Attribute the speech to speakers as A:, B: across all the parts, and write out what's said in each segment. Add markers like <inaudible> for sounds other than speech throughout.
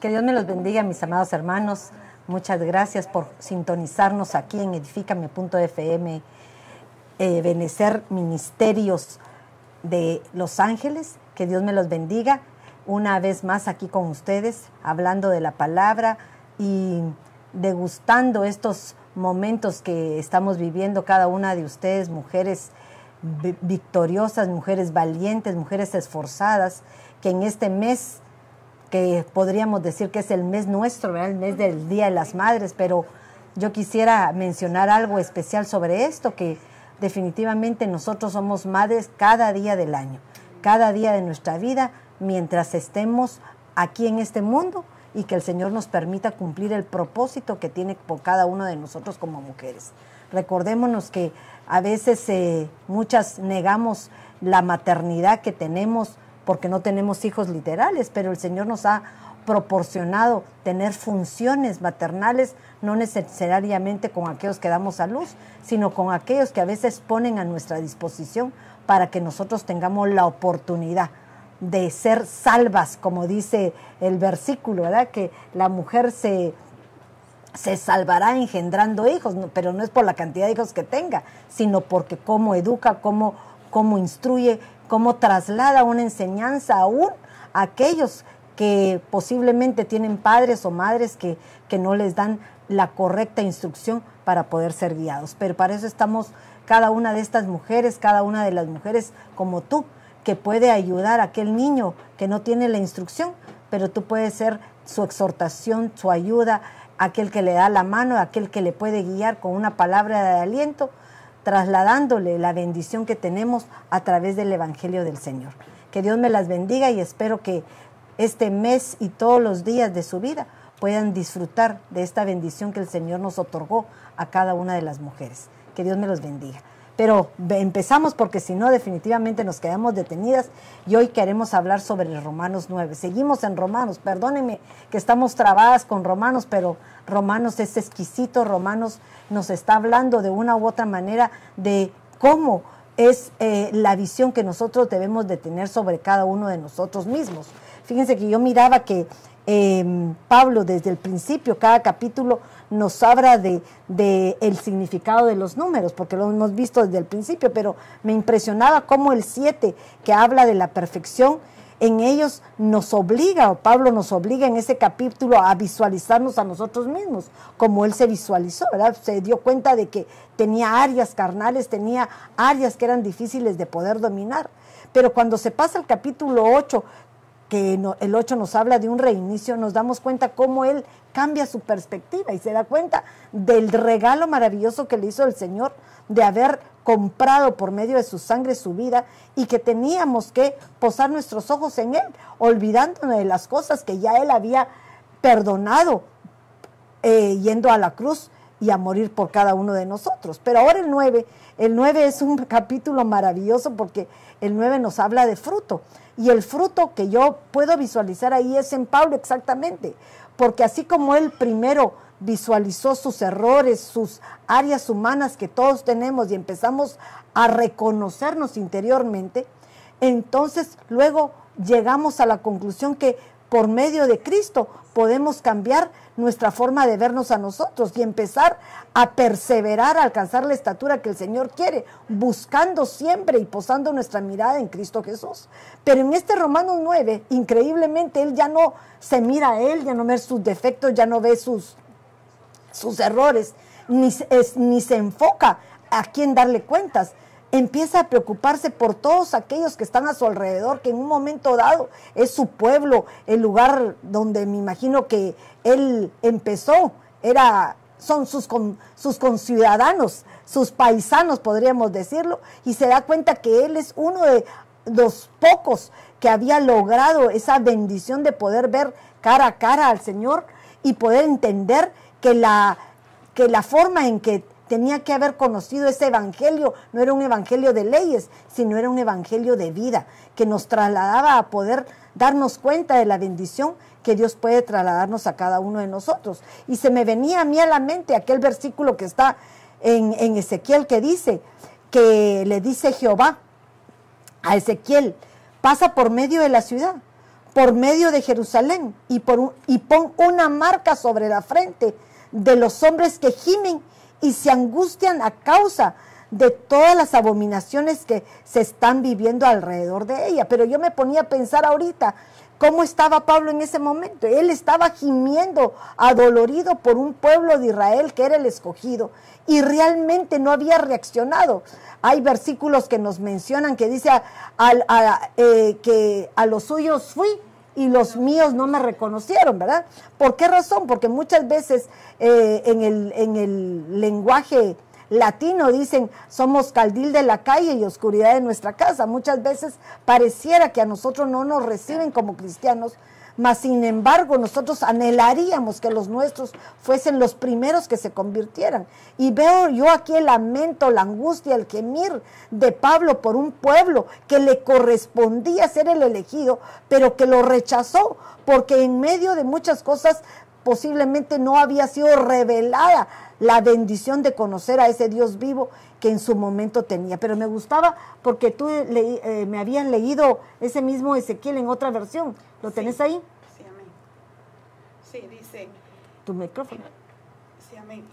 A: Que Dios me los bendiga, mis amados hermanos. Muchas gracias por sintonizarnos aquí en edifícame.fm, eh, Benecer Ministerios de Los Ángeles. Que Dios me los bendiga. Una vez más aquí con ustedes, hablando de la palabra y degustando estos momentos que estamos viviendo cada una de ustedes, mujeres victoriosas, mujeres valientes, mujeres esforzadas, que en este mes, que podríamos decir que es el mes nuestro, el mes del Día de las Madres, pero yo quisiera mencionar algo especial sobre esto, que definitivamente nosotros somos madres cada día del año, cada día de nuestra vida, mientras estemos aquí en este mundo y que el Señor nos permita cumplir el propósito que tiene por cada uno de nosotros como mujeres. Recordémonos que a veces eh, muchas negamos la maternidad que tenemos porque no tenemos hijos literales, pero el Señor nos ha proporcionado tener funciones maternales, no necesariamente con aquellos que damos a luz, sino con aquellos que a veces ponen a nuestra disposición para que nosotros tengamos la oportunidad de ser salvas, como dice el versículo, ¿verdad? Que la mujer se, se salvará engendrando hijos, pero no es por la cantidad de hijos que tenga, sino porque cómo educa, cómo, cómo instruye, cómo traslada una enseñanza aún a aquellos que posiblemente tienen padres o madres que, que no les dan la correcta instrucción para poder ser guiados. Pero para eso estamos cada una de estas mujeres, cada una de las mujeres como tú, que puede ayudar a aquel niño que no tiene la instrucción, pero tú puedes ser su exhortación, su ayuda, aquel que le da la mano, aquel que le puede guiar con una palabra de aliento, trasladándole la bendición que tenemos a través del Evangelio del Señor. Que Dios me las bendiga y espero que este mes y todos los días de su vida puedan disfrutar de esta bendición que el Señor nos otorgó a cada una de las mujeres. Que Dios me los bendiga. Pero empezamos porque si no definitivamente nos quedamos detenidas y hoy queremos hablar sobre Romanos 9. Seguimos en Romanos, perdónenme que estamos trabadas con Romanos, pero Romanos es exquisito, Romanos nos está hablando de una u otra manera de cómo es eh, la visión que nosotros debemos de tener sobre cada uno de nosotros mismos. Fíjense que yo miraba que em, Pablo desde el principio, cada capítulo nos habla de, el significado de los números, porque lo hemos visto desde el principio, pero me impresionaba cómo el 7, que habla de la perfección, en ellos nos obliga, o Pablo nos obliga en ese capítulo a visualizarnos a nosotros mismos, como él se visualizó, ¿verdad? Se dio cuenta de que tenía áreas carnales, tenía áreas que eran difíciles de poder dominar. Pero cuando se pasa al capítulo 8, que el 8 nos habla de un reinicio, nos damos cuenta cómo él cambia su perspectiva y se da cuenta del regalo maravilloso que le hizo el Señor de haber comprado por medio de su sangre su vida y que teníamos que posar nuestros ojos en Él, olvidándonos de las cosas que ya Él había perdonado, eh, yendo a la cruz y a morir por cada uno de nosotros. Pero ahora el 9, el 9 es un capítulo maravilloso porque el 9 nos habla de fruto. Y el fruto que yo puedo visualizar ahí es en Pablo exactamente, porque así como él primero visualizó sus errores, sus áreas humanas que todos tenemos y empezamos a reconocernos interiormente, entonces luego llegamos a la conclusión que por medio de Cristo podemos cambiar nuestra forma de vernos a nosotros y empezar a perseverar, a alcanzar la estatura que el Señor quiere, buscando siempre y posando nuestra mirada en Cristo Jesús. Pero en este Romanos 9, increíblemente, Él ya no se mira a Él, ya no ve sus defectos, ya no ve sus, sus errores, ni, ni se enfoca a quién darle cuentas, empieza a preocuparse por todos aquellos que están a su alrededor, que en un momento dado es su pueblo, el lugar donde me imagino que él empezó, era, son sus, sus conciudadanos, sus paisanos, podríamos decirlo, y se da cuenta que él es uno de los pocos que había logrado esa bendición de poder ver cara a cara al Señor y poder entender que la, que la forma en que tenía que haber conocido ese evangelio. No era un evangelio de leyes, sino era un evangelio de vida, que nos trasladaba a poder darnos cuenta de la bendición que Dios puede trasladarnos a cada uno de nosotros. Y se me venía a mí a la mente aquel versículo que está en, Ezequiel que dice, que le dice Jehová a Ezequiel, pasa por medio de la ciudad, por medio de Jerusalén y, por, y pon una marca sobre la frente de los hombres que gimen y se angustian a causa de todas las abominaciones que se están viviendo alrededor de ella. Pero yo me ponía a pensar ahorita, ¿cómo estaba Pablo en ese momento? Él estaba gimiendo, adolorido por un pueblo de Israel que era el escogido y realmente no había reaccionado. Hay versículos que nos mencionan que dice eh, que a los suyos fui y los míos no me reconocieron, ¿verdad? ¿Por qué razón? Porque muchas veces eh, en, el, en el lenguaje latino dicen somos caldil de la calle y oscuridad de nuestra casa. Muchas veces pareciera que a nosotros no nos reciben como cristianos, mas sin embargo nosotros anhelaríamos que los nuestros fuesen los primeros que se convirtieran. Y veo yo aquí el lamento, la angustia, el gemir de Pablo por un pueblo que le correspondía ser el elegido, pero que lo rechazó, porque en medio de muchas cosas posiblemente no había sido revelada la bendición de conocer a ese Dios vivo que en su momento tenía. Pero me gustaba porque tú eh, me habías leído ese mismo Ezequiel en otra versión. ¿Lo tenés ahí?
B: Sí, amén. Sí, dice.
A: Tu micrófono.
B: Sí, amén.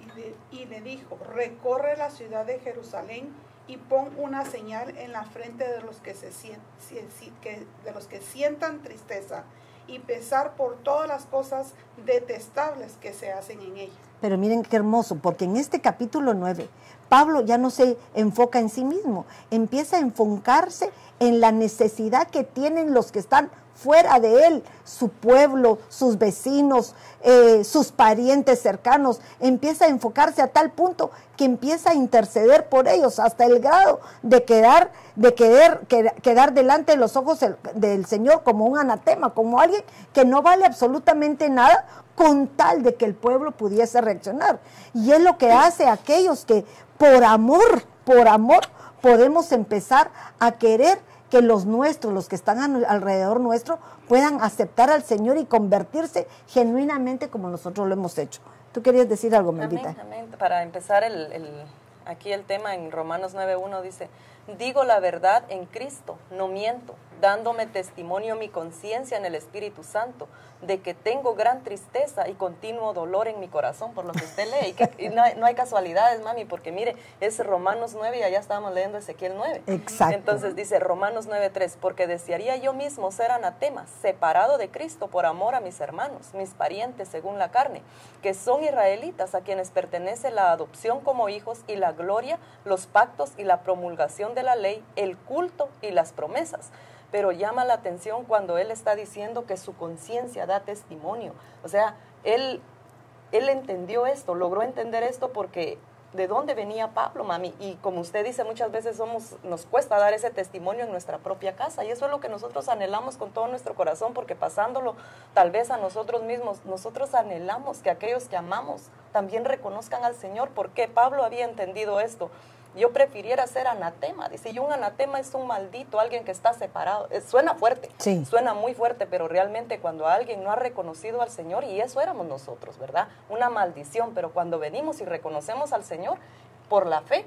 B: Y le, dijo, recorre la ciudad de Jerusalén y pon una señal en la frente de los que, se, de los que sientan tristeza y pesar por todas las cosas detestables que se hacen en ella.
A: Pero miren qué hermoso, porque en este capítulo 9, Pablo ya no se enfoca en sí mismo, empieza a enfocarse en la necesidad que tienen los que están fuera de él, su pueblo, sus vecinos, eh, sus parientes cercanos, empieza a enfocarse a tal punto que empieza a interceder por ellos hasta el grado de quedar, de querer, quedar delante de los ojos del Señor como un anatema, como alguien que no vale absolutamente nada con tal de que el pueblo pudiese reaccionar. Y es lo que hace aquellos que por amor, por amor, podemos empezar a querer que los nuestros, los que están alrededor nuestro, puedan aceptar al Señor y convertirse genuinamente como nosotros lo hemos hecho. ¿Tú querías decir algo, Maldita?
C: Amén, Para empezar, el, aquí el tema en Romanos 9.1 dice, digo la verdad en Cristo, no miento, dándome testimonio mi conciencia en el Espíritu Santo de que tengo gran tristeza y continuo dolor en mi corazón por lo que usted lee. Y, que, no, hay, casualidades, mami, porque mire, es Romanos 9 y allá estábamos leyendo Ezequiel 9.
A: Exacto.
C: Entonces dice Romanos 9.3, porque desearía yo mismo ser anatema, separado de Cristo por amor a mis hermanos, mis parientes según la carne, que son israelitas a quienes pertenece la adopción como hijos y la gloria, los pactos y la promulgación de la ley, el culto y las promesas pero llama la atención cuando él está diciendo que su conciencia da testimonio. O sea, él, él entendió esto, logró entender esto porque de dónde venía Pablo, mami. Y como usted dice, muchas veces somos, nos cuesta dar ese testimonio en nuestra propia casa. Y eso es lo que nosotros anhelamos con todo nuestro corazón, porque pasándolo tal vez a nosotros mismos, nosotros anhelamos que aquellos que amamos también reconozcan al Señor, porque Pablo había entendido esto yo prefiriera ser anatema. Dice, y un anatema es un maldito, alguien que está separado. suena fuerte, suena muy fuerte, pero realmente cuando alguien no ha reconocido al Señor, y eso éramos nosotros, ¿verdad? Una maldición, pero cuando venimos y reconocemos al Señor por la fe,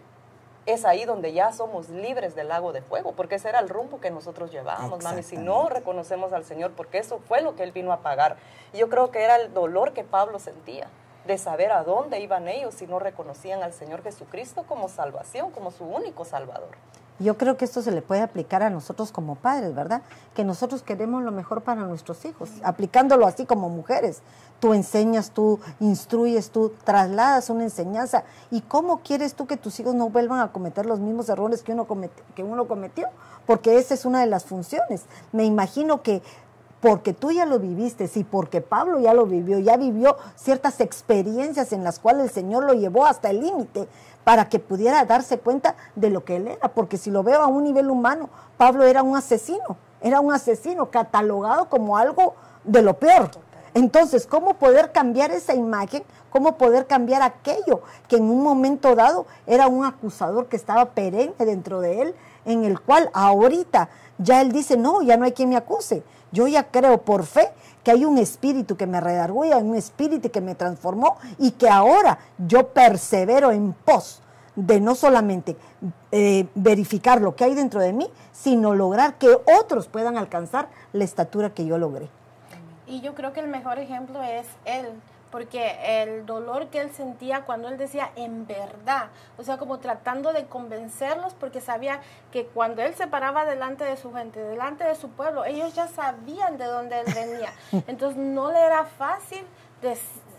C: es ahí donde ya somos libres del lago de fuego, porque ese era el rumbo que nosotros llevábamos, mami. Si no reconocemos al Señor, porque eso fue lo que Él vino a pagar. yo creo que era el dolor que Pablo sentía de saber a dónde iban ellos si no reconocían al Señor Jesucristo como salvación, como su único Salvador.
A: Yo creo que esto se le puede aplicar a nosotros como padres, ¿verdad? Que nosotros queremos lo mejor para nuestros hijos, aplicándolo así como mujeres. Tú enseñas, tú instruyes, tú trasladas una enseñanza. ¿Y cómo quieres tú que tus hijos no vuelvan a cometer los mismos errores que uno, que uno cometió? Porque esa es una de las funciones. Me imagino que porque tú ya lo viviste, y porque Pablo ya lo vivió, ya vivió ciertas experiencias en las cuales el Señor lo llevó hasta el límite para que pudiera darse cuenta de lo que él era, porque si lo veo a un nivel humano, Pablo era un asesino, era un asesino catalogado como algo de lo peor. Entonces, ¿cómo poder cambiar esa imagen? ¿Cómo poder cambiar aquello que en un momento dado era un acusador que estaba perenne dentro de él, en el cual ahorita ya él dice, no, ya no hay quien me acuse. Yo ya creo por fe que hay un espíritu que me redarguye, un espíritu que me transformó y que ahora yo persevero en pos de no solamente eh, verificar lo que hay dentro de mí, sino lograr que otros puedan alcanzar la estatura que yo logré.
D: Y yo creo que el mejor ejemplo es él, porque el dolor que él sentía cuando él decía en verdad, o sea, como tratando de convencerlos, porque sabía que cuando él se paraba delante de su gente, delante de su pueblo, ellos ya sabían de dónde él venía. <laughs> Entonces no le era fácil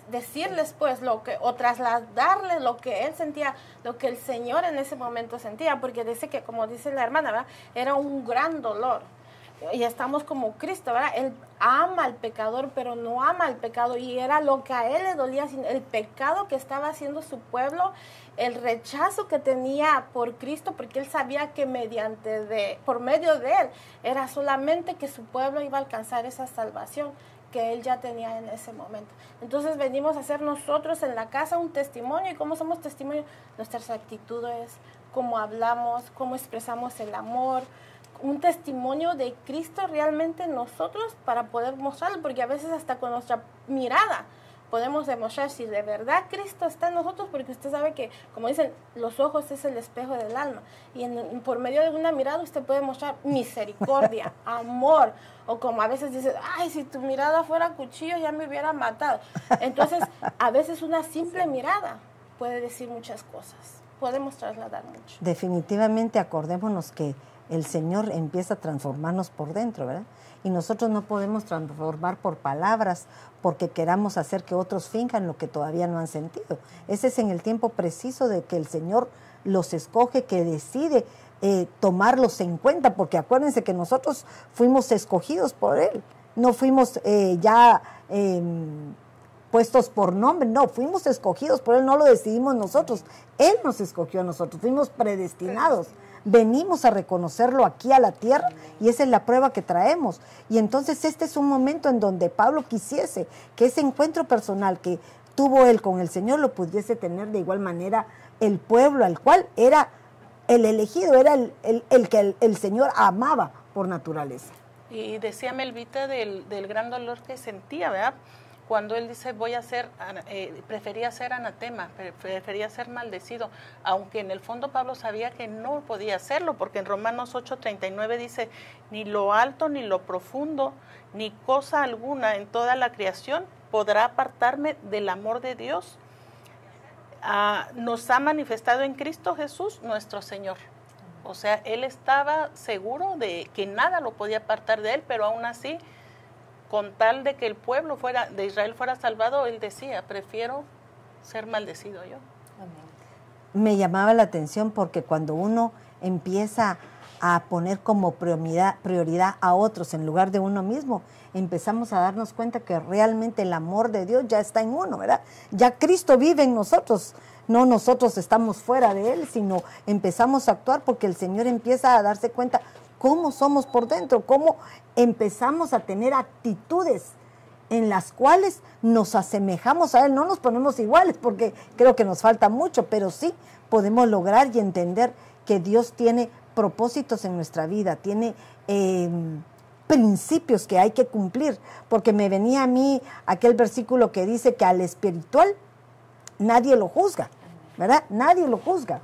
D: decirles pues lo que o trasladarles lo que él sentía, lo que el Señor en ese momento sentía, porque dice que como dice la hermana, ¿verdad? era un gran dolor y estamos como Cristo, ¿verdad? Él ama al pecador, pero no ama al pecado. Y era lo que a él le dolía, el pecado que estaba haciendo su pueblo, el rechazo que tenía por Cristo, porque él sabía que mediante de, por medio de él, era solamente que su pueblo iba a alcanzar esa salvación que él ya tenía en ese momento. Entonces venimos a hacer nosotros en la casa un testimonio. ¿Y cómo somos testimonio? Nuestras actitudes, cómo hablamos, cómo expresamos el amor, un testimonio de Cristo realmente nosotros para poder mostrarlo, porque a veces hasta con nuestra mirada podemos demostrar si de verdad Cristo está en nosotros, porque usted sabe que, como dicen, los ojos es el espejo del alma, y por medio de una mirada usted puede mostrar misericordia, <laughs> amor, o como a veces dice, ay, si tu mirada fuera cuchillo ya me hubiera matado. Entonces, a veces una simple mirada puede decir muchas cosas, podemos trasladar mucho.
A: Definitivamente acordémonos que el Señor empieza a transformarnos por dentro, ¿verdad? Y nosotros no podemos transformar por palabras porque queramos hacer que otros finjan lo que todavía no han sentido. Ese es en el tiempo preciso de que el Señor los escoge, que decide eh, tomarlos en cuenta, porque acuérdense que nosotros fuimos escogidos por Él, no fuimos eh, ya em, puestos por nombre, no, fuimos escogidos por Él, no lo decidimos nosotros, Él nos escogió a nosotros, fuimos predestinados venimos a reconocerlo aquí a la tierra y esa es la prueba que traemos. Y entonces este es un momento en donde Pablo quisiese que ese encuentro personal que tuvo él con el Señor lo pudiese tener de igual manera el pueblo al cual era el elegido, era el, que el, Señor amaba por naturaleza.
E: Y decía Melvita del, del gran dolor que sentía, ¿verdad? Cuando él dice voy a ser, eh, prefería ser anatema, prefería ser maldecido, aunque en el fondo Pablo sabía que no podía hacerlo, porque en Romanos 8:39 dice, ni lo alto, ni lo profundo, ni cosa alguna en toda la creación podrá apartarme del amor de Dios. Ah, nos ha manifestado en Cristo Jesús nuestro Señor. O sea, él estaba seguro de que nada lo podía apartar de él, pero aún así con tal de que el pueblo fuera de Israel fuera salvado, él decía, prefiero ser maldecido yo.
A: Me llamaba la atención porque cuando uno empieza a poner como prioridad, prioridad a otros en lugar de uno mismo, empezamos a darnos cuenta que realmente el amor de Dios ya está en uno, ¿verdad? Ya Cristo vive en nosotros, no nosotros estamos fuera de Él, sino empezamos a actuar porque el Señor empieza a darse cuenta cómo somos por dentro, cómo empezamos a tener actitudes en las cuales nos asemejamos a Él. No nos ponemos iguales porque creo que nos falta mucho, pero sí podemos lograr y entender que Dios tiene propósitos en nuestra vida, tiene em, principios que hay que cumplir, porque me venía a mí aquel versículo que dice que al espiritual nadie lo juzga, ¿verdad? Nadie lo juzga.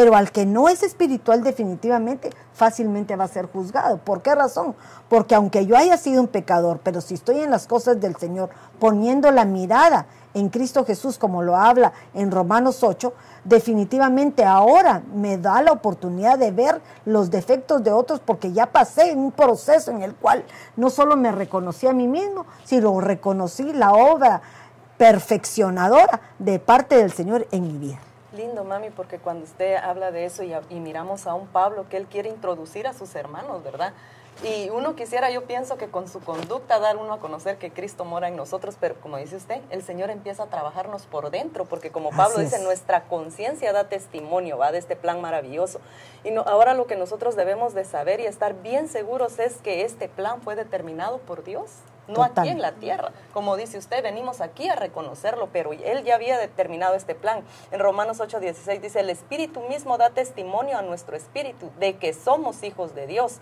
A: Pero al que no es espiritual definitivamente fácilmente va a ser juzgado. ¿Por qué razón? Porque aunque yo haya sido un pecador, pero si estoy en las cosas del Señor poniendo la mirada en Cristo Jesús como lo habla en Romanos 8, definitivamente ahora me da la oportunidad de ver los defectos de otros porque ya pasé en un proceso en el cual no solo me reconocí a mí mismo, sino reconocí la obra perfeccionadora de parte del Señor en mi vida.
C: Lindo, mami, porque cuando usted habla de eso y, miramos a un Pablo que él quiere introducir a sus hermanos, ¿verdad? Y uno quisiera, yo pienso que con su conducta dar uno a conocer que Cristo mora en nosotros, pero como dice usted, el Señor empieza a trabajarnos por dentro, porque como Pablo dice, nuestra conciencia da testimonio, va de este plan maravilloso. Y no, ahora lo que nosotros debemos de saber y estar bien seguros es que este plan fue determinado por Dios no aquí en la tierra. Como dice usted, venimos aquí a reconocerlo, pero él ya había determinado este plan. En Romanos 8:16 dice, el Espíritu mismo da testimonio a nuestro espíritu de que somos hijos de Dios.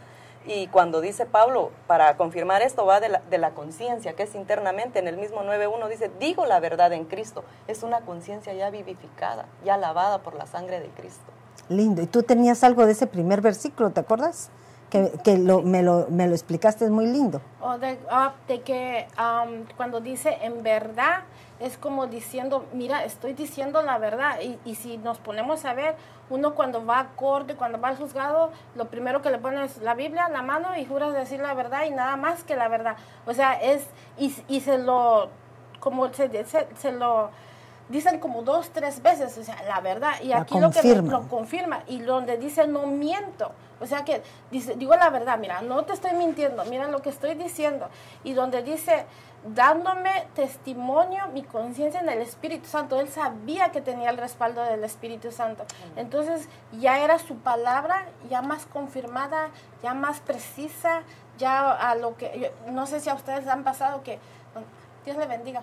C: Y cuando dice Pablo, para confirmar esto, va de la, de la conciencia, que es internamente, en el mismo 9.1 dice, digo la verdad en Cristo. Es una conciencia ya vivificada, ya lavada por la sangre de Cristo.
A: Lindo. Y tú tenías algo de ese primer versículo, ¿te acuerdas? Que, que me, lo, me lo explicaste, es muy lindo.
D: O de, ah, de que am, cuando dice en verdad, es como diciendo, mira, estoy diciendo la verdad. Y, y si nos ponemos a ver, uno cuando va a corte, cuando va al juzgado, lo primero que le pone es la Biblia, la mano y juras decir la verdad y nada más que la verdad. O sea, es, y, y se lo, como se, se, se lo dicen como dos, tres veces, o sea, la verdad. Y
A: La
D: aquí lo que lo confirma. Y donde dice no miento. O sea que dice, digo la verdad, mira, no te estoy mintiendo, mira lo que estoy diciendo. Y donde dice, dándome testimonio, mi conciencia en el Espíritu Santo. Él sabía que tenía el respaldo del Espíritu Santo. Entonces ya era su palabra ya más confirmada, ya más precisa, ya a lo que, yo- no sé si a ustedes han pasado que, Dios le bendiga,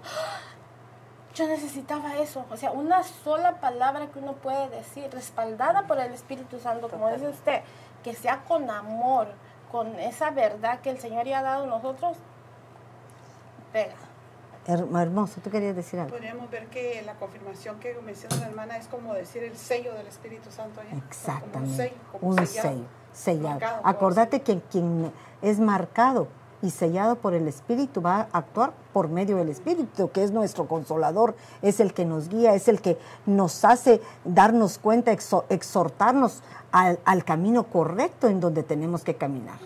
D: yo necesitaba eso, o sea, una sola palabra que uno puede decir, respaldada por el Espíritu Santo, como dice usted, que sea con amor, con esa verdad que el Señor ya ha dado a nosotros, pega.
A: Her- hermoso, tú querías decir algo.
B: Podríamos ver que la confirmación que menciona la hermana es como decir el sello del Espíritu Santo. ¿eh? Como un
A: Exactamente.
B: sello, como
A: Un
B: sellado,
A: sello, sellado.
B: marcado
A: Acordate que quien es marcado y sellado por el Espíritu va a actuar por medio del Espíritu, que es nuestro consolador, es el que nos guía, es el que nos hace darnos cuenta, exhortarnos al, al camino correcto en donde tenemos que caminar.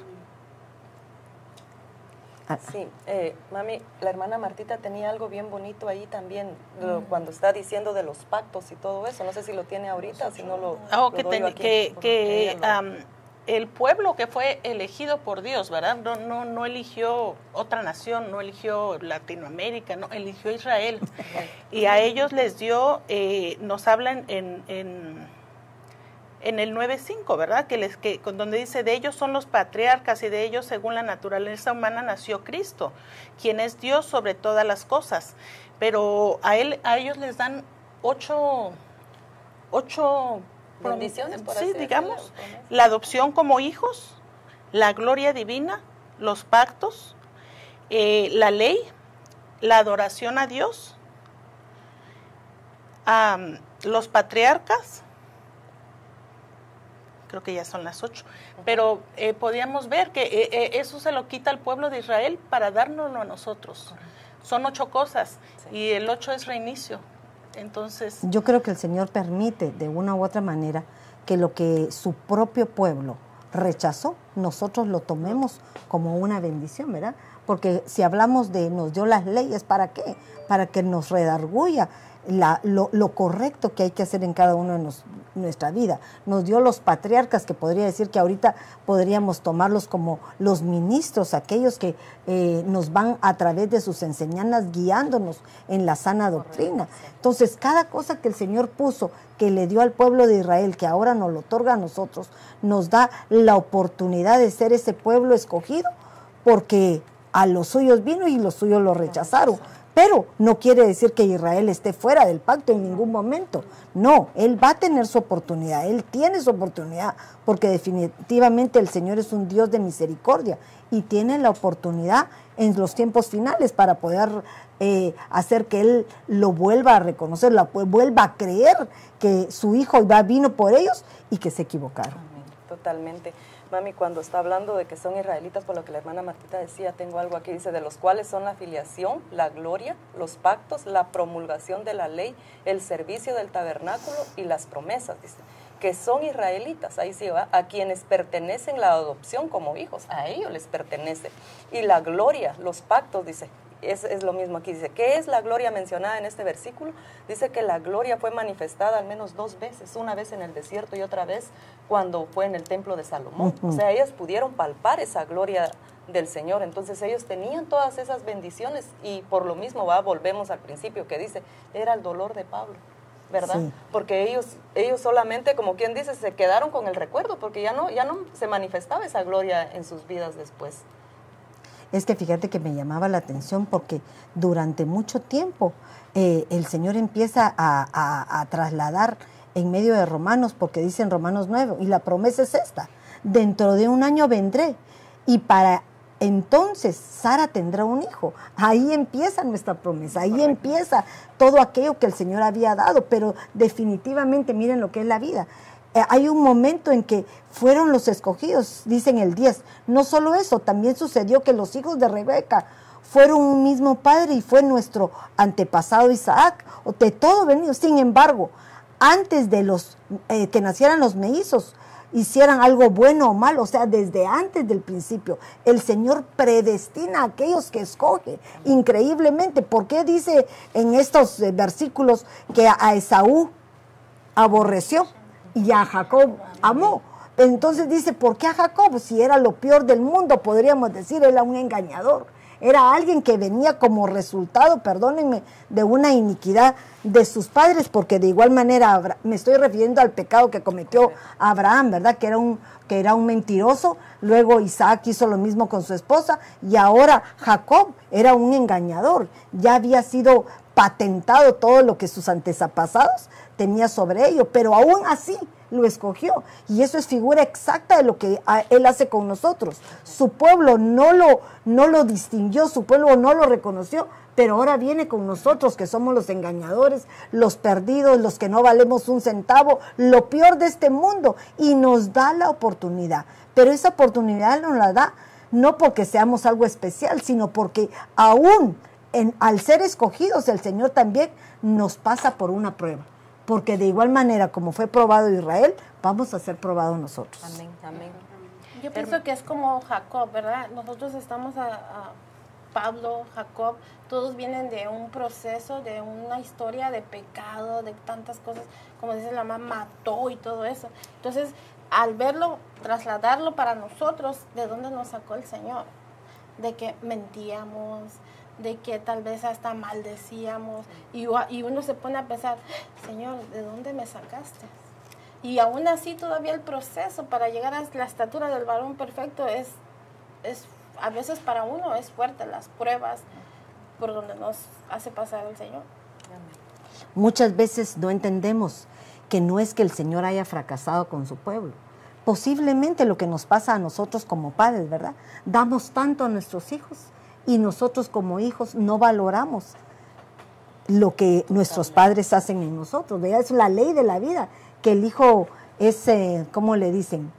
A: Ah,
C: Sí, eh, mami, la hermana Martita tenía algo bien bonito ahí también, lo- cuando está diciendo de los pactos y todo eso. No sé si lo tiene ahorita, si no lo.
E: Ah,
C: lo
E: que,
C: doy
E: ten-
C: aquí,
E: que, que, el pueblo que fue elegido por Dios, ¿verdad? No, no, no eligió otra nación, no eligió Latinoamérica, no, eligió Israel. y a ellos les dio, eh, nos hablan en, en, en el 9.5, ¿verdad? Que les, que, con donde dice, de ellos son los patriarcas y de ellos, según la naturaleza humana, nació Cristo, quien es Dios sobre todas las cosas. Pero a, él, a ellos les dan ocho, ocho
C: Bendiciones, por
E: sí, digamos, la adopción como hijos, la gloria divina, los pactos, eh, la ley, la adoración a Dios, am, los patriarcas, creo que ya son las ocho, pero eh, podíamos ver que eh, eh, eso se lo quita al pueblo de Israel para dárnoslo a nosotros. Son ocho cosas y el ocho es reinicio. Entonces,
A: Yo creo que el Señor permite de una u otra manera que lo que su propio pueblo rechazó, nosotros lo tomemos como una bendición, ¿verdad? Porque si hablamos de nos dio las leyes, ¿para qué? Para que nos redarguya la- lo, lo correcto que hay que hacer en cada uno de nos- nuestra vida. Nos dio los patriarcas, que podría decir que ahorita podríamos tomarlos como los ministros, aquellos que eh, nos van a través de sus enseñanzas guiándonos en la sana doctrina. Entonces, cada cosa que el Señor puso, que le dio al pueblo de Israel, que ahora nos lo otorga a nosotros, nos da la oportunidad de ser ese pueblo escogido, porque a los suyos vino y los suyos lo rechazaron. Pero no quiere decir que Israel esté fuera del pacto en ningún momento. No, él va a tener su oportunidad, él tiene su oportunidad, porque definitivamente el Señor es un Dios de misericordia y tiene la oportunidad en los tiempos finales para poder eh, hacer que él lo vuelva a reconocer, la, vuelva a creer que su hijo va- vino por ellos y que se equivocaron.
C: Totalmente. Mami, cuando está hablando de que son israelitas, por lo que la hermana Martita decía, tengo algo aquí, dice, de los cuales son la filiación, la gloria, los pactos, la promulgación de la ley, el servicio del tabernáculo y las promesas, dice, que son israelitas, ahí sí va, a quienes pertenecen la adopción como hijos, a ellos les pertenece. Y la gloria, los pactos, dice, es, es lo mismo aquí, dice, ¿qué es la gloria mencionada en este versículo? Dice que la gloria fue manifestada al menos dos veces, una vez en el desierto y otra vez cuando fue en el templo de Salomón. O sea, ellos pudieron palpar esa gloria del Señor, entonces ellos tenían todas esas bendiciones y por lo mismo va, volvemos al principio que dice, era el dolor de Pablo. ¿Verdad?
A: Sí.
C: Porque ellos, ellos solamente, como quien dice, se quedaron con el recuerdo, porque ya no, ya no se manifestaba esa gloria en sus vidas después.
A: Es que fíjate que me llamaba la atención porque durante mucho tiempo eh, el Señor empieza a, a- a trasladar en medio de Romanos, porque dice en Romanos 9, y la promesa es esta, dentro de un año vendré y para entonces Sara tendrá un hijo. Ahí empieza nuestra promesa, ahí empieza todo aquello que el Señor había dado, pero definitivamente miren lo que es la vida. Eh, hay un momento en que fueron los escogidos, dicen el 10. No solo eso, también sucedió que los hijos de Rebeca fueron un mismo padre y fue nuestro antepasado Isaac, de todo venido. Sin embargo, antes de los eh, que nacieran los mellizos, hicieran algo bueno o malo, o sea, desde antes del principio. El Señor predestina a aquellos que escoge, increíblemente. ¿Por qué dice en estos eh, versículos que a Esaú aborreció y a Jacob amó? Entonces dice, ¿por qué a Jacob? Si era lo peor del mundo, podríamos decir, era un engañador. Era alguien que venía como resultado, perdónenme, de una iniquidad de sus padres, porque de igual manera me estoy refiriendo al pecado que cometió Abraham, ¿verdad? Que era un que era un mentiroso, luego Isaac hizo lo mismo con su esposa y ahora Jacob era un engañador, ya había sido patentado todo lo que sus antepasados tenía sobre ello, pero aún así lo escogió. Y eso es figura exacta de lo que Él hace con nosotros. Su pueblo no lo, no lo distinguió, su pueblo no lo reconoció, pero ahora viene con nosotros que somos los engañadores, los perdidos, los que no valemos un centavo, lo peor de este mundo, y nos da la oportunidad. Pero esa oportunidad nos la da no porque seamos algo especial, sino porque aún en, al ser escogidos el Señor también nos pasa por una prueba porque de igual manera como fue probado Israel, vamos a ser probados nosotros.
C: Amén, amén.
D: Yo pienso que es como Jacob, ¿verdad? Nosotros estamos a, Pablo, Jacob, todos vienen de un proceso, de una historia de pecado, de tantas cosas, como dice la mamá, mató y todo eso. Entonces, al verlo, trasladarlo para nosotros, ¿de dónde nos sacó el Señor? De que mentíamos, de que tal vez hasta maldecíamos y, uno se pone a pensar, Señor, ¿de dónde me sacaste? Y aún así todavía el proceso para llegar a la estatura del varón perfecto es, es a veces para uno es fuerte las pruebas por donde nos hace pasar el Señor.
A: Muchas veces no entendemos que no es que el Señor haya fracasado con su pueblo. Posiblemente lo que nos pasa a nosotros como padres, ¿verdad? Damos tanto a nuestros hijos y nosotros como hijos no valoramos lo que nuestros padres hacen en nosotros. Es la ley de la vida, que el hijo es, eh, ¿cómo le dicen?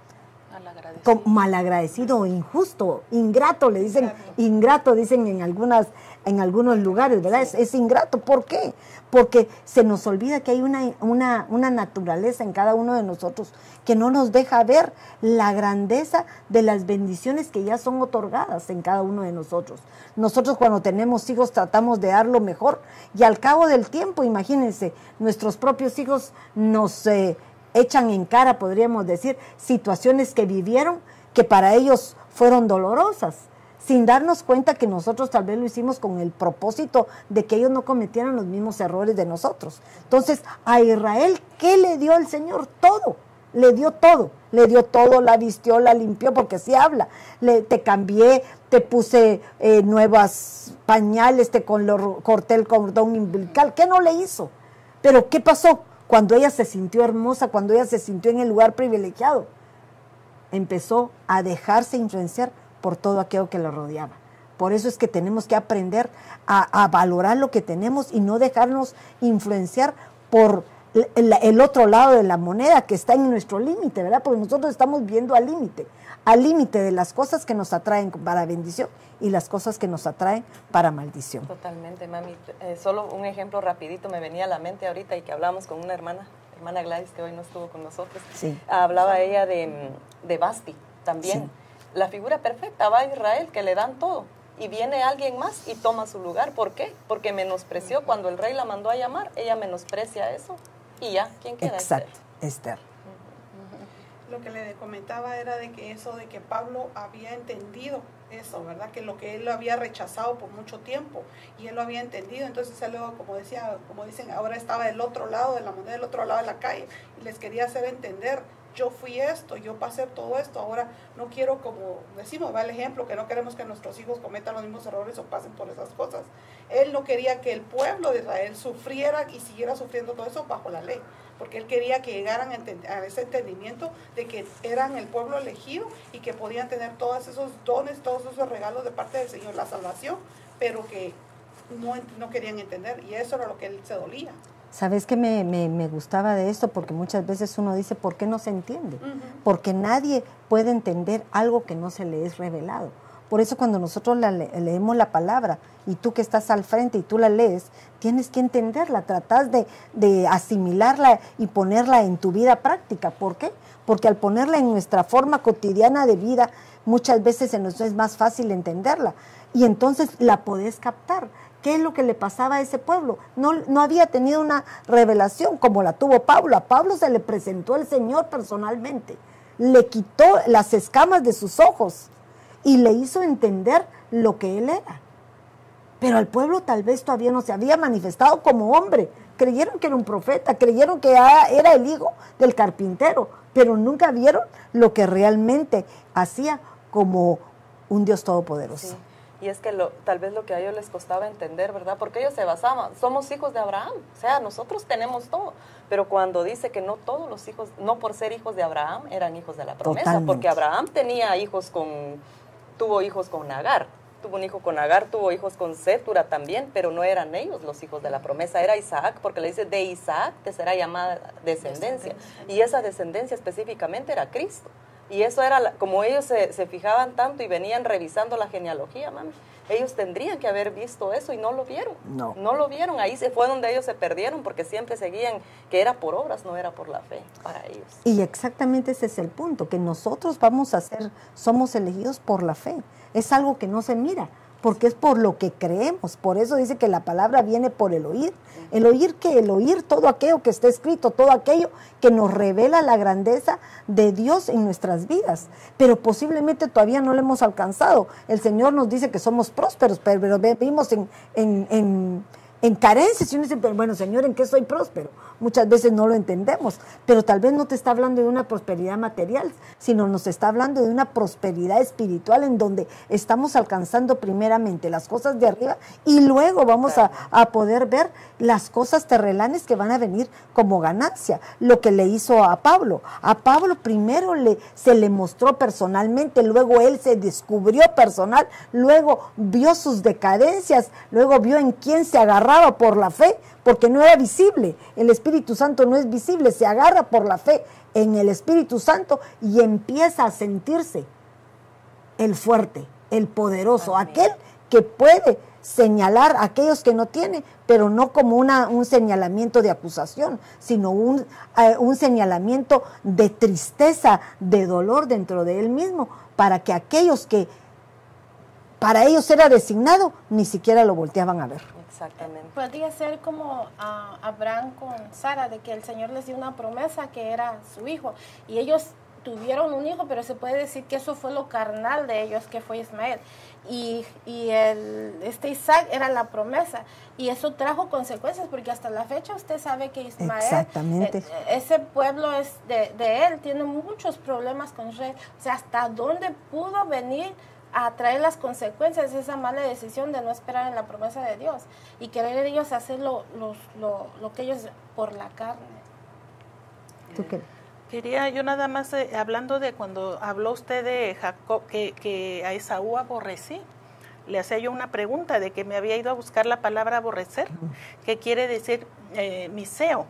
A: Malagradecido. injusto, ingrato, le dicen, ingrato, dicen en algunas en algunos lugares, ¿verdad? Es, ingrato. ¿Por qué? Porque se nos olvida que hay una, una, una, naturaleza en cada uno de nosotros que no nos deja ver la grandeza de las bendiciones que ya son otorgadas en cada uno de nosotros. Nosotros cuando tenemos hijos tratamos de dar lo mejor y al cabo del tiempo, imagínense, nuestros propios hijos nos eh, echan en cara, podríamos decir, situaciones que vivieron que para ellos fueron dolorosas sin darnos cuenta que nosotros tal vez lo hicimos con el propósito de que ellos no cometieran los mismos errores de nosotros. Entonces, a Israel, ¿qué le dio el Señor? Todo. Le dio todo, le dio todo, la vistió, la limpió, porque así habla. Le, te cambié, te puse eh, nuevas pañales, te con corté el cordón umbilical. ¿Qué no le hizo? Pero ¿qué pasó? Cuando ella se sintió hermosa, cuando ella se sintió en el lugar privilegiado, empezó a dejarse influenciar por todo aquello que lo rodeaba. Por eso es que tenemos que aprender a, valorar lo que tenemos y no dejarnos influenciar por el, otro lado de la moneda que está en nuestro límite, ¿verdad? Porque nosotros estamos viendo al límite, al límite de las cosas que nos atraen para bendición y las cosas que nos atraen para maldición.
C: Totalmente, mami. Eh, solo un ejemplo rapidito me venía a la mente ahorita y que hablamos con una hermana, hermana Gladys, que hoy no estuvo con nosotros.
A: Sí.
C: Hablaba ella de, de Basti también la figura perfecta va a Israel, que le dan todo. Y viene alguien más y toma su lugar. ¿Por qué? Porque menospreció cuando el rey la mandó a llamar. Ella menosprecia eso. Y ya, ¿quién queda?
A: Exacto, Esther.
B: Lo que le comentaba era de que eso de que Pablo había entendido eso, ¿verdad? Que lo que él lo había rechazado por mucho tiempo y él lo había entendido. Entonces él luego, como decía, como dicen, ahora estaba del otro lado de la moneda, del otro lado de la calle y les quería hacer entender yo fui esto, yo pasé todo esto, ahora no quiero como decimos, va el ejemplo, que no queremos que nuestros hijos cometan los mismos errores o pasen por esas cosas. Él no quería que el pueblo de Israel sufriera y siguiera sufriendo todo eso bajo la ley. Porque él quería que llegaran a, ese entendimiento de que eran el pueblo elegido y que podían tener todos esos dones, todos esos regalos de parte del Señor, la salvación, pero que no, no querían entender y eso era lo que él se dolía.
A: ¿Sabes qué me, me- me gustaba de esto? Porque muchas veces uno dice, ¿por qué no se entiende? Porque nadie puede entender algo que no se le es revelado. Por eso cuando nosotros la le- leemos la palabra y tú que estás al frente y tú la lees, tienes que entenderla, tratas de, de asimilarla y ponerla en tu vida práctica. ¿Por qué? Porque al ponerla en nuestra forma cotidiana de vida, muchas veces se nos es más fácil entenderla. Y entonces la podés captar. ¿Qué es lo que le pasaba a ese pueblo? No, no había tenido una revelación como la tuvo Pablo. A Pablo se le presentó el Señor personalmente. Le quitó las escamas de sus ojos y le hizo entender lo que él era. Pero al pueblo tal vez todavía no se había manifestado como hombre. Creyeron que era un profeta, creyeron que era el hijo del carpintero, pero nunca vieron lo que realmente hacía como un Dios todopoderoso.
C: Sí. Y es que lo, tal vez lo que a ellos les costaba entender, ¿verdad? Porque ellos se basaban, somos hijos de Abraham, o sea, nosotros tenemos todo. Pero cuando dice que no todos los hijos, no por ser hijos de Abraham, eran hijos de la promesa,
A: Totalmente.
C: porque Abraham tenía hijos con, tuvo hijos con Agar, tuvo un hijo con Agar, tuvo hijos con Sétura también, pero no eran ellos los hijos de la promesa, era Isaac, porque le dice, de Isaac te será llamada descendencia. Y esa descendencia específicamente era Cristo. Y eso era, la- como ellos se, se fijaban tanto y venían revisando la genealogía, mami, ellos tendrían que haber visto eso y no lo vieron.
A: No.
C: No lo vieron, ahí se fue donde ellos se perdieron porque siempre seguían que era por obras, no era por la fe para ellos.
A: Y exactamente ese es el punto, que nosotros vamos a ser, somos elegidos por la fe. Es algo que no se mira, porque es por lo que creemos. Por eso dice que la palabra viene por el oír. El oír que el oír todo aquello que está escrito, todo aquello que nos revela la grandeza de Dios en nuestras vidas. Pero posiblemente todavía no lo hemos alcanzado. El Señor nos dice que somos prósperos, pero, vivimos en, en, en carencias. Y uno dice, pero bueno, Señor, ¿en qué soy próspero? Muchas veces no lo entendemos, pero tal vez no te está hablando de una prosperidad material, sino nos está hablando de una prosperidad espiritual en donde estamos alcanzando primeramente las cosas de arriba y luego vamos a, a poder ver las cosas terrenales que van a venir como ganancia. Lo que le hizo a Pablo. A Pablo primero le, se le mostró personalmente, luego él se descubrió personal, luego vio sus decadencias, luego vio en quién se agarraba por la fe, porque no era visible. El Espíritu Santo no es visible, se agarra por la fe en el Espíritu Santo y empieza a sentirse el fuerte, el poderoso,
C: Amén.
A: aquel que puede señalar a aquellos que no tienen, pero no como una, un señalamiento de acusación, sino un, eh, un señalamiento de tristeza, de dolor dentro de él mismo, para que aquellos que para ellos era designado, ni siquiera lo volteaban a ver.
C: Exactamente.
D: Podría ser como a Abraham con Sara, de que el Señor les dio una promesa que era su hijo. Y ellos tuvieron un hijo, pero se puede decir que eso fue lo carnal de ellos, que fue Ismael. Y, y el, este Isaac era la promesa. Y eso trajo consecuencias, porque hasta la fecha usted sabe que Ismael,
A: Exactamente.
D: eh, ese pueblo es de, de él, tiene muchos problemas con Israel. O sea, hasta dónde pudo venir a traer las consecuencias de esa mala decisión de no esperar en la promesa de Dios y querer ellos hacer lo, los- lo, lo que ellos por la carne.
A: ¿Tú qué?
E: Quería yo nada más, eh, hablando de cuando habló usted de Jacob, que, que a Esaú aborrecí, le hacía yo una pregunta de que me había ido a buscar la palabra aborrecer, que quiere decir eh, miseo.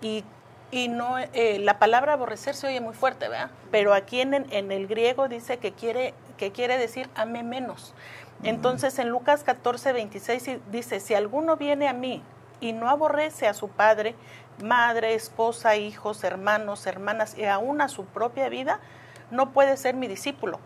E: Y, y no, eh, la palabra aborrecer se oye muy fuerte, ¿verdad? Pero aquí en, en el griego dice que quiere, que quiere decir ame menos. Entonces en Lucas 14, 26 y- dice, si alguno viene a mí y no aborrece a su padre, madre, esposa, hijos, hermanos, hermanas y aún a su propia vida, no puede ser mi discípulo.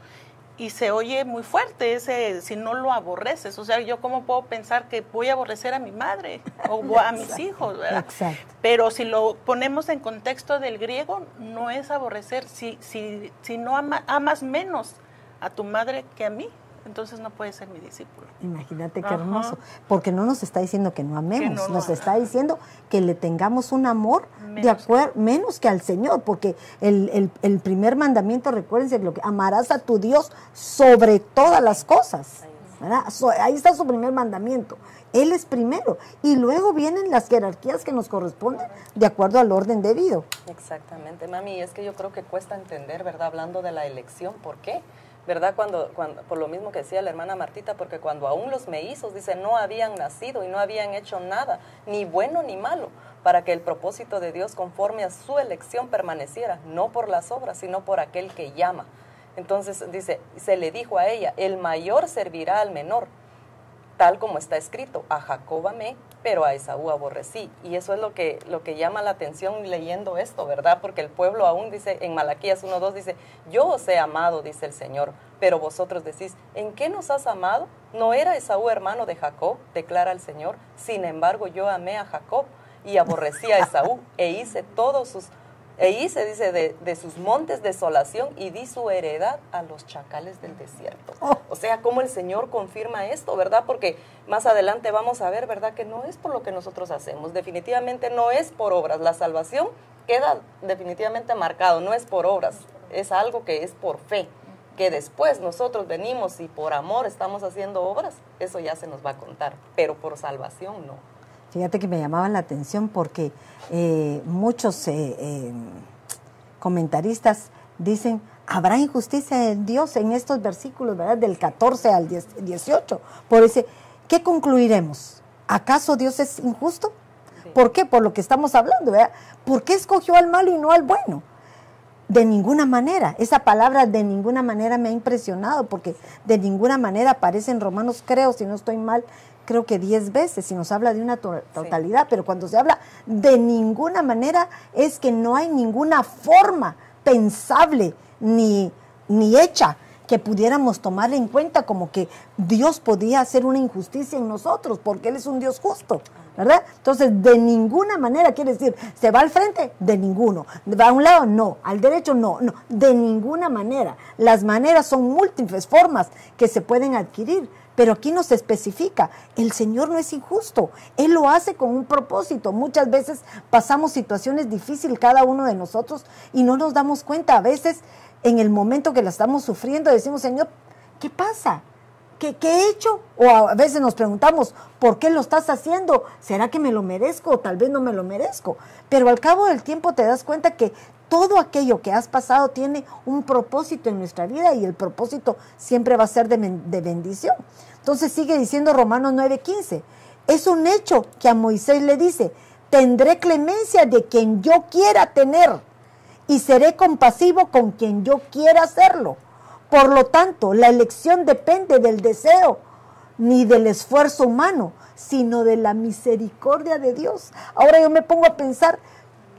E: Y se oye muy fuerte ese, si no lo aborreces. O sea, yo cómo puedo pensar que voy a aborrecer a mi madre o a mis hijos, ¿verdad?
A: Exacto.
E: Pero si lo ponemos en contexto del griego, no es aborrecer. Si, si, si no ama- amas menos a tu madre que a mí, entonces no puedes ser mi discípulo.
A: Imagínate qué
E: Ajá.
A: hermoso. Porque no nos está diciendo que no amemos,
E: Que no
A: nos está diciendo que le tengamos un amor de
E: Menos.
A: acuerdo, menos que al Señor, porque el, el- el primer mandamiento, recuérdense, lo que amarás a tu Dios sobre todas las cosas. ahí está su primer mandamiento. Él es primero. Y luego vienen las jerarquías que nos corresponden de acuerdo al orden debido.
C: Exactamente, mami, y es que yo creo que cuesta entender, ¿verdad? Hablando de la elección, ¿por qué? ¿Verdad? Cuando, cuando, por lo mismo que decía la hermana Martita, porque cuando aún los mellizos, dice, no habían nacido y no habían hecho nada, ni bueno ni malo, para que el propósito de Dios conforme a su elección permaneciera, no por las obras, sino por aquel que llama. Entonces dice, se le dijo a ella, el mayor servirá al menor, tal como está escrito, a Jacob amé, pero a Esaú aborrecí. Y eso es lo que, lo que llama la atención leyendo esto, ¿verdad? Porque el pueblo aún dice, en Malaquías 1.2 dice, yo os he amado, dice el Señor, pero vosotros decís, ¿en qué nos has amado? ¿No era Esaú hermano de Jacob? declara el Señor. Sin embargo, yo amé a Jacob y aborrecí a Esaú e hice todos sus... E hice, dice, de, de sus montes desolación y di su heredad a los chacales del desierto.
A: Oh.
C: O sea, cómo el Señor confirma esto, ¿verdad? Porque más adelante vamos a ver, ¿verdad? Que no es por lo que nosotros hacemos, definitivamente no es por obras. La salvación queda definitivamente marcado, no es por obras, es algo que es por fe. Que después nosotros venimos y por amor estamos haciendo obras, eso ya se nos va a contar, pero por salvación no.
A: Fíjate que me llamaba la atención porque eh, muchos eh, eh, comentaristas dicen, habrá injusticia en Dios en estos versículos, ¿verdad? Del 14 al 10 18. Por ese, ¿qué concluiremos? ¿Acaso Dios es injusto?
C: Sí.
A: ¿Por qué? Por lo que estamos hablando, ¿verdad? ¿Por qué escogió al malo y no al bueno? De ninguna manera. Esa palabra de ninguna manera me ha impresionado porque de ninguna manera aparece en Romanos, creo, si no estoy mal, creo que diez veces, y nos habla de una to- totalidad, pero cuando se habla de ninguna manera es que no hay ninguna forma pensable ni, ni hecha que pudiéramos tomar en cuenta como que Dios podía hacer una injusticia en nosotros, porque Él es un Dios justo, ¿verdad? Entonces, de ninguna manera, quiere decir, ¿se va al frente? De ninguno. ¿Va a un lado? No. ¿Al derecho? No. No. De ninguna manera. Las maneras son múltiples formas que se pueden adquirir, pero aquí nos especifica, el Señor no es injusto, Él lo hace con un propósito. Muchas veces pasamos situaciones difíciles cada uno de nosotros y no nos damos cuenta. A veces en el momento que la estamos sufriendo decimos, Señor, ¿qué pasa? ¿Qué, qué he hecho? O a veces nos preguntamos, ¿por qué lo estás haciendo? ¿Será que me lo merezco o tal vez no me lo merezco? Pero al cabo del tiempo te das cuenta que todo aquello que has pasado tiene un propósito en nuestra vida y el propósito siempre va a ser de, bendición. Entonces sigue diciendo Romanos 9:15, es un hecho que a Moisés le dice, tendré clemencia de quien yo quiera tener y seré compasivo con quien yo quiera hacerlo. Por lo tanto, la elección depende del deseo ni del esfuerzo humano, sino de la misericordia de Dios. Ahora yo me pongo a pensar,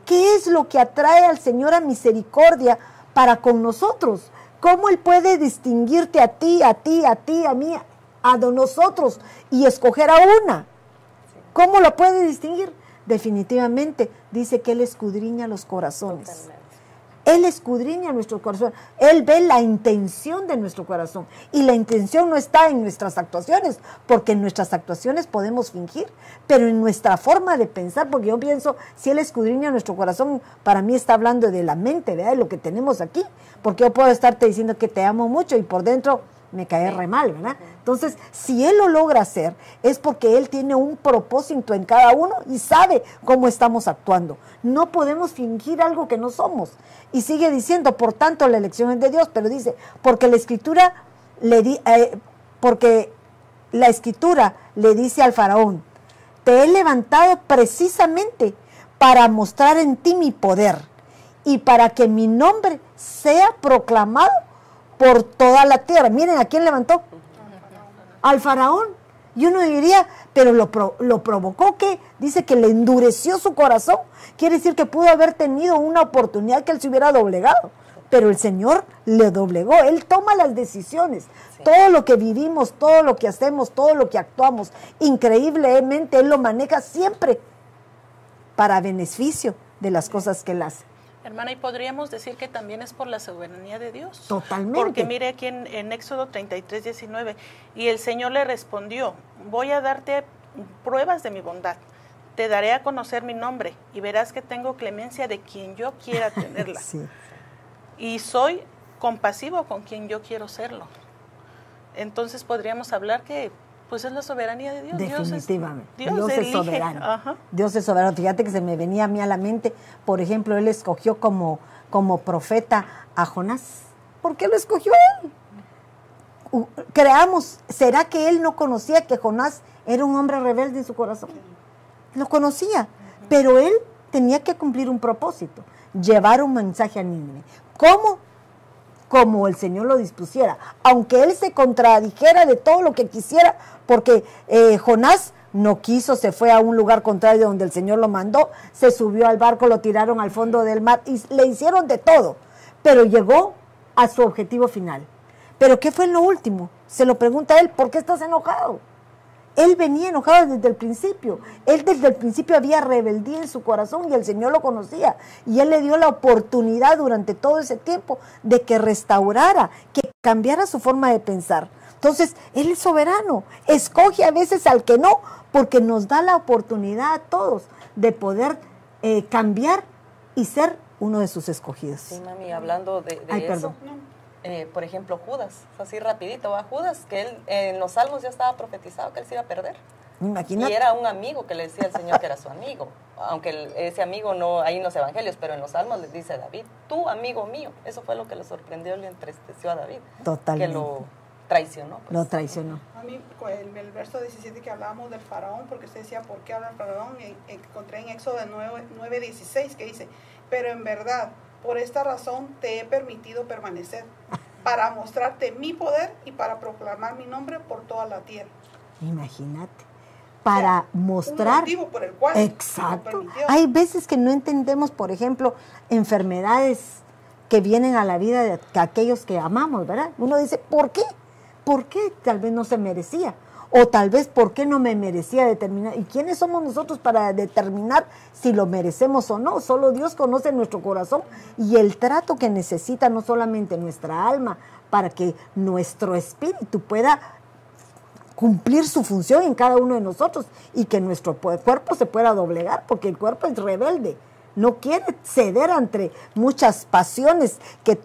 A: ¿qué es lo que atrae al Señor a misericordia para con nosotros? ¿Cómo Él puede distinguirte a ti, a ti, a ti, a mí, a nosotros y escoger a una? ¿Cómo lo puede distinguir? Definitivamente dice que Él escudriña los corazones. Él escudriña nuestro corazón. Él ve la intención de nuestro corazón. Y la intención no está en nuestras actuaciones, porque en nuestras actuaciones podemos fingir, pero en nuestra forma de pensar, porque yo pienso, si Él escudriña nuestro corazón, para mí está hablando de la mente. De lo que tenemos aquí. Porque yo puedo estarte diciendo que te amo mucho y por dentro me cae re mal, ¿verdad? Entonces, si Él lo logra hacer, es porque Él tiene un propósito en cada uno y sabe cómo estamos actuando. No podemos fingir algo que no somos. Y sigue diciendo, por tanto, la elección es de Dios, pero dice, porque la escritura le di, eh, porque la escritura le dice al faraón, te he levantado precisamente para mostrar en ti mi poder y para que mi nombre sea proclamado por toda la tierra. Miren, ¿a quién levantó? Al faraón. Y uno diría, pero lo, lo provocó que dice que le endureció su corazón. Quiere decir que pudo haber tenido una oportunidad que él se hubiera doblegado. Pero el Señor le doblegó. Él toma las decisiones.
C: Sí.
A: Todo lo que vivimos, todo lo que hacemos, todo lo que actuamos, increíblemente Él lo maneja siempre para beneficio de las cosas que Él hace.
E: Hermana, y podríamos decir que también es por la soberanía de Dios.
A: Totalmente.
E: Porque mire aquí en, en Éxodo 33, 19, y el Señor le respondió, voy a darte pruebas de mi bondad, te daré a conocer mi nombre y verás que tengo clemencia de quien yo quiera <laughs> tenerla.
A: Sí.
E: Y soy compasivo con quien yo quiero serlo. entonces podríamos hablar que pues es la soberanía de Dios.
A: Definitivamente.
E: Dios es, Dios
A: es soberano. Dios es soberano. Fíjate que se me venía a mí a la mente, por ejemplo, él escogió como, como profeta a Jonás. ¿Por qué lo escogió él? Creamos, ¿será que él no conocía que Jonás era un hombre rebelde en su corazón? Lo conocía, pero él tenía que cumplir un propósito, llevar un mensaje a Nínive. ¿Cómo? Como el Señor lo dispusiera, aunque él se contradijera de todo lo que quisiera, porque eh, Jonás no quiso, se fue a un lugar contrario donde el Señor lo mandó, se subió al barco, lo tiraron al fondo del mar y le hicieron de todo, pero llegó a su objetivo final. Pero ¿qué fue en lo último? Se lo pregunta él, ¿por qué estás enojado? Él venía enojado desde el principio. Él desde el principio había rebeldía en su corazón y el Señor lo conocía. Y Él le dio la oportunidad durante todo ese tiempo de que restaurara, que cambiara su forma de pensar. Entonces, Él es soberano. Escoge a veces al que no, porque nos da la oportunidad a todos de poder eh, cambiar y ser uno de sus escogidos.
C: Sí, mami, hablando de,
A: Ay,
C: eso. Eh, por ejemplo, Judas, así rapidito, va Judas, que él en los salmos ya estaba profetizado que él se iba a perder.
A: Imagínate.
C: Y era un amigo que le decía al Señor que era su amigo. Aunque ese amigo no, ahí en los evangelios, pero en los salmos le dice a David, tú amigo mío. Eso fue lo que le sorprendió y le entristeció a David.
A: Totalmente.
C: Que lo traicionó. Pues.
A: Lo traicionó.
B: A mí, el, el, verso 17 que hablábamos del faraón, porque usted decía, ¿por qué habla el faraón? Encontré en Éxodo 9, 16 que dice, pero en verdad, por esta razón te he permitido permanecer, para mostrarte mi poder y para proclamar mi nombre por toda la tierra.
A: Imagínate. Para mostrar.
B: Un motivo por el cual.
A: Exacto. Hay veces que no entendemos, por ejemplo, enfermedades que vienen a la vida de aquellos que amamos, ¿verdad? Uno dice, ¿por qué? ¿Por qué tal vez no se merecía? O tal vez, ¿por qué no me merecía determinar? ¿Y quiénes somos nosotros para determinar si lo merecemos o no? Solo Dios conoce nuestro corazón y el trato que necesita no solamente nuestra alma, para que nuestro espíritu pueda cumplir su función en cada uno de nosotros y que nuestro cuerpo se pueda doblegar, porque el cuerpo es rebelde, no quiere ceder ante muchas pasiones que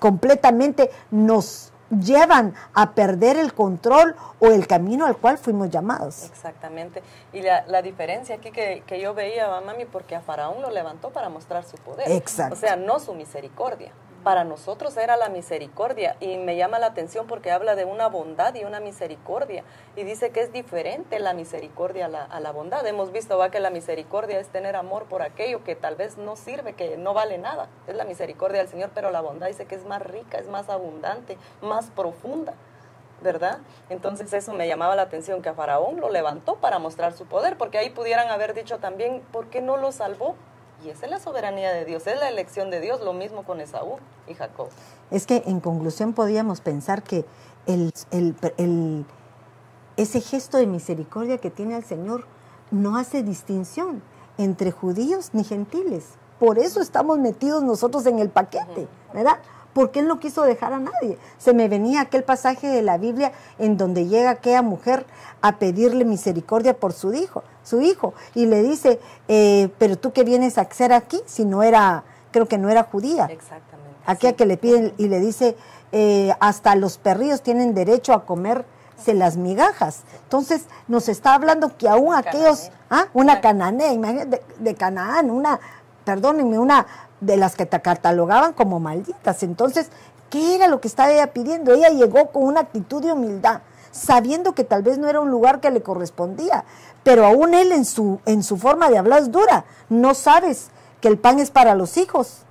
A: completamente nos llevan a perder el control o el camino al cual fuimos llamados.
C: Exactamente. Y la, la diferencia aquí que, que, yo veía, mami, porque a Faraón lo levantó para mostrar su poder.
A: Exacto.
C: O sea, no su misericordia para nosotros era la misericordia y me llama la atención porque habla de una bondad y una misericordia y dice que es diferente la misericordia a la, a la, bondad. Hemos visto va que la misericordia es tener amor por aquello que tal vez no sirve, que no vale nada. Es la misericordia del Señor, pero la bondad dice que es más rica, es más abundante, más profunda. ¿verdad? Entonces eso me llamaba la atención que a Faraón lo levantó para mostrar su poder, porque ahí pudieran haber dicho también, ¿por qué no lo salvó? Y esa es la soberanía de Dios, es la elección de Dios, lo mismo con Esaú y Jacob.
A: Es que en conclusión podíamos pensar que el, el, ese gesto de misericordia que tiene el Señor no hace distinción entre judíos ni gentiles. Por eso estamos metidos nosotros en el paquete, ¿verdad? porque él no quiso dejar a nadie. Se me venía aquel pasaje de la Biblia en donde llega aquella mujer a pedirle misericordia por su hijo, su hijo, y le dice, eh, pero tú qué vienes a hacer aquí si no era, creo que no era judía.
C: Exactamente.
A: Aquella que le piden y le dice, eh, hasta los perrillos tienen derecho a comerse las migajas. Entonces nos está hablando que aún aquellos, ¿ah? una cananea, imagínate, de, de Canaán, una, perdónenme, una de las que te catalogaban como malditas. Entonces, ¿qué era lo que estaba ella pidiendo? Ella llegó con una actitud de humildad, sabiendo que tal vez no era un lugar que le correspondía, pero aún él en su, en su forma de hablar es dura. No sabes que el pan es para los hijos.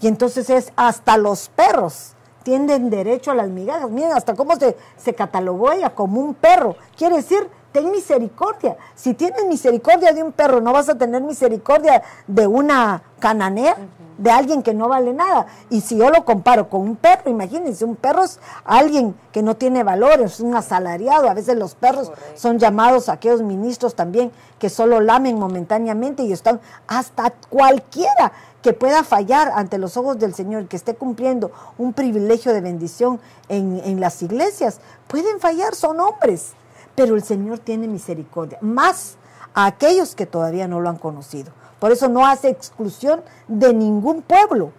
A: Y entonces es hasta los perros tienen derecho a las migajas. Miren hasta cómo se, se catalogó ella como un perro. Quiere decir ten misericordia. Si tienes misericordia de un perro, no vas a tener misericordia de una cananea, de alguien que no vale nada. Y si yo lo comparo con un perro, imagínense, un perro es alguien que no tiene valores, un asalariado. A veces los perros son llamados a aquellos ministros también que solo lamen momentáneamente y están hasta cualquiera que pueda fallar ante los ojos del Señor, que esté cumpliendo un privilegio de bendición en, en las iglesias, pueden fallar, son hombres pero el Señor tiene misericordia, más a aquellos que todavía no lo han conocido. Por eso no hace exclusión de ningún pueblo.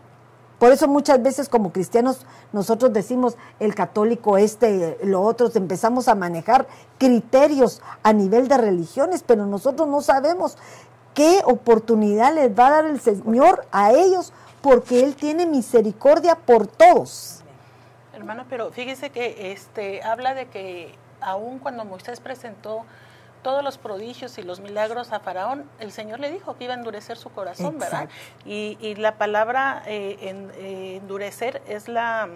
A: Por eso muchas veces como cristianos nosotros decimos el católico este, lo otro, empezamos a manejar criterios a nivel de religiones, pero nosotros no sabemos qué oportunidad les va a dar el Señor a ellos porque Él tiene misericordia por todos.
E: Hermano, pero fíjese que este habla de que aun cuando Moisés presentó todos los prodigios y los milagros a Faraón, el Señor le dijo que iba a endurecer su corazón, ¿verdad? Y, la palabra eh, eh, endurecer es la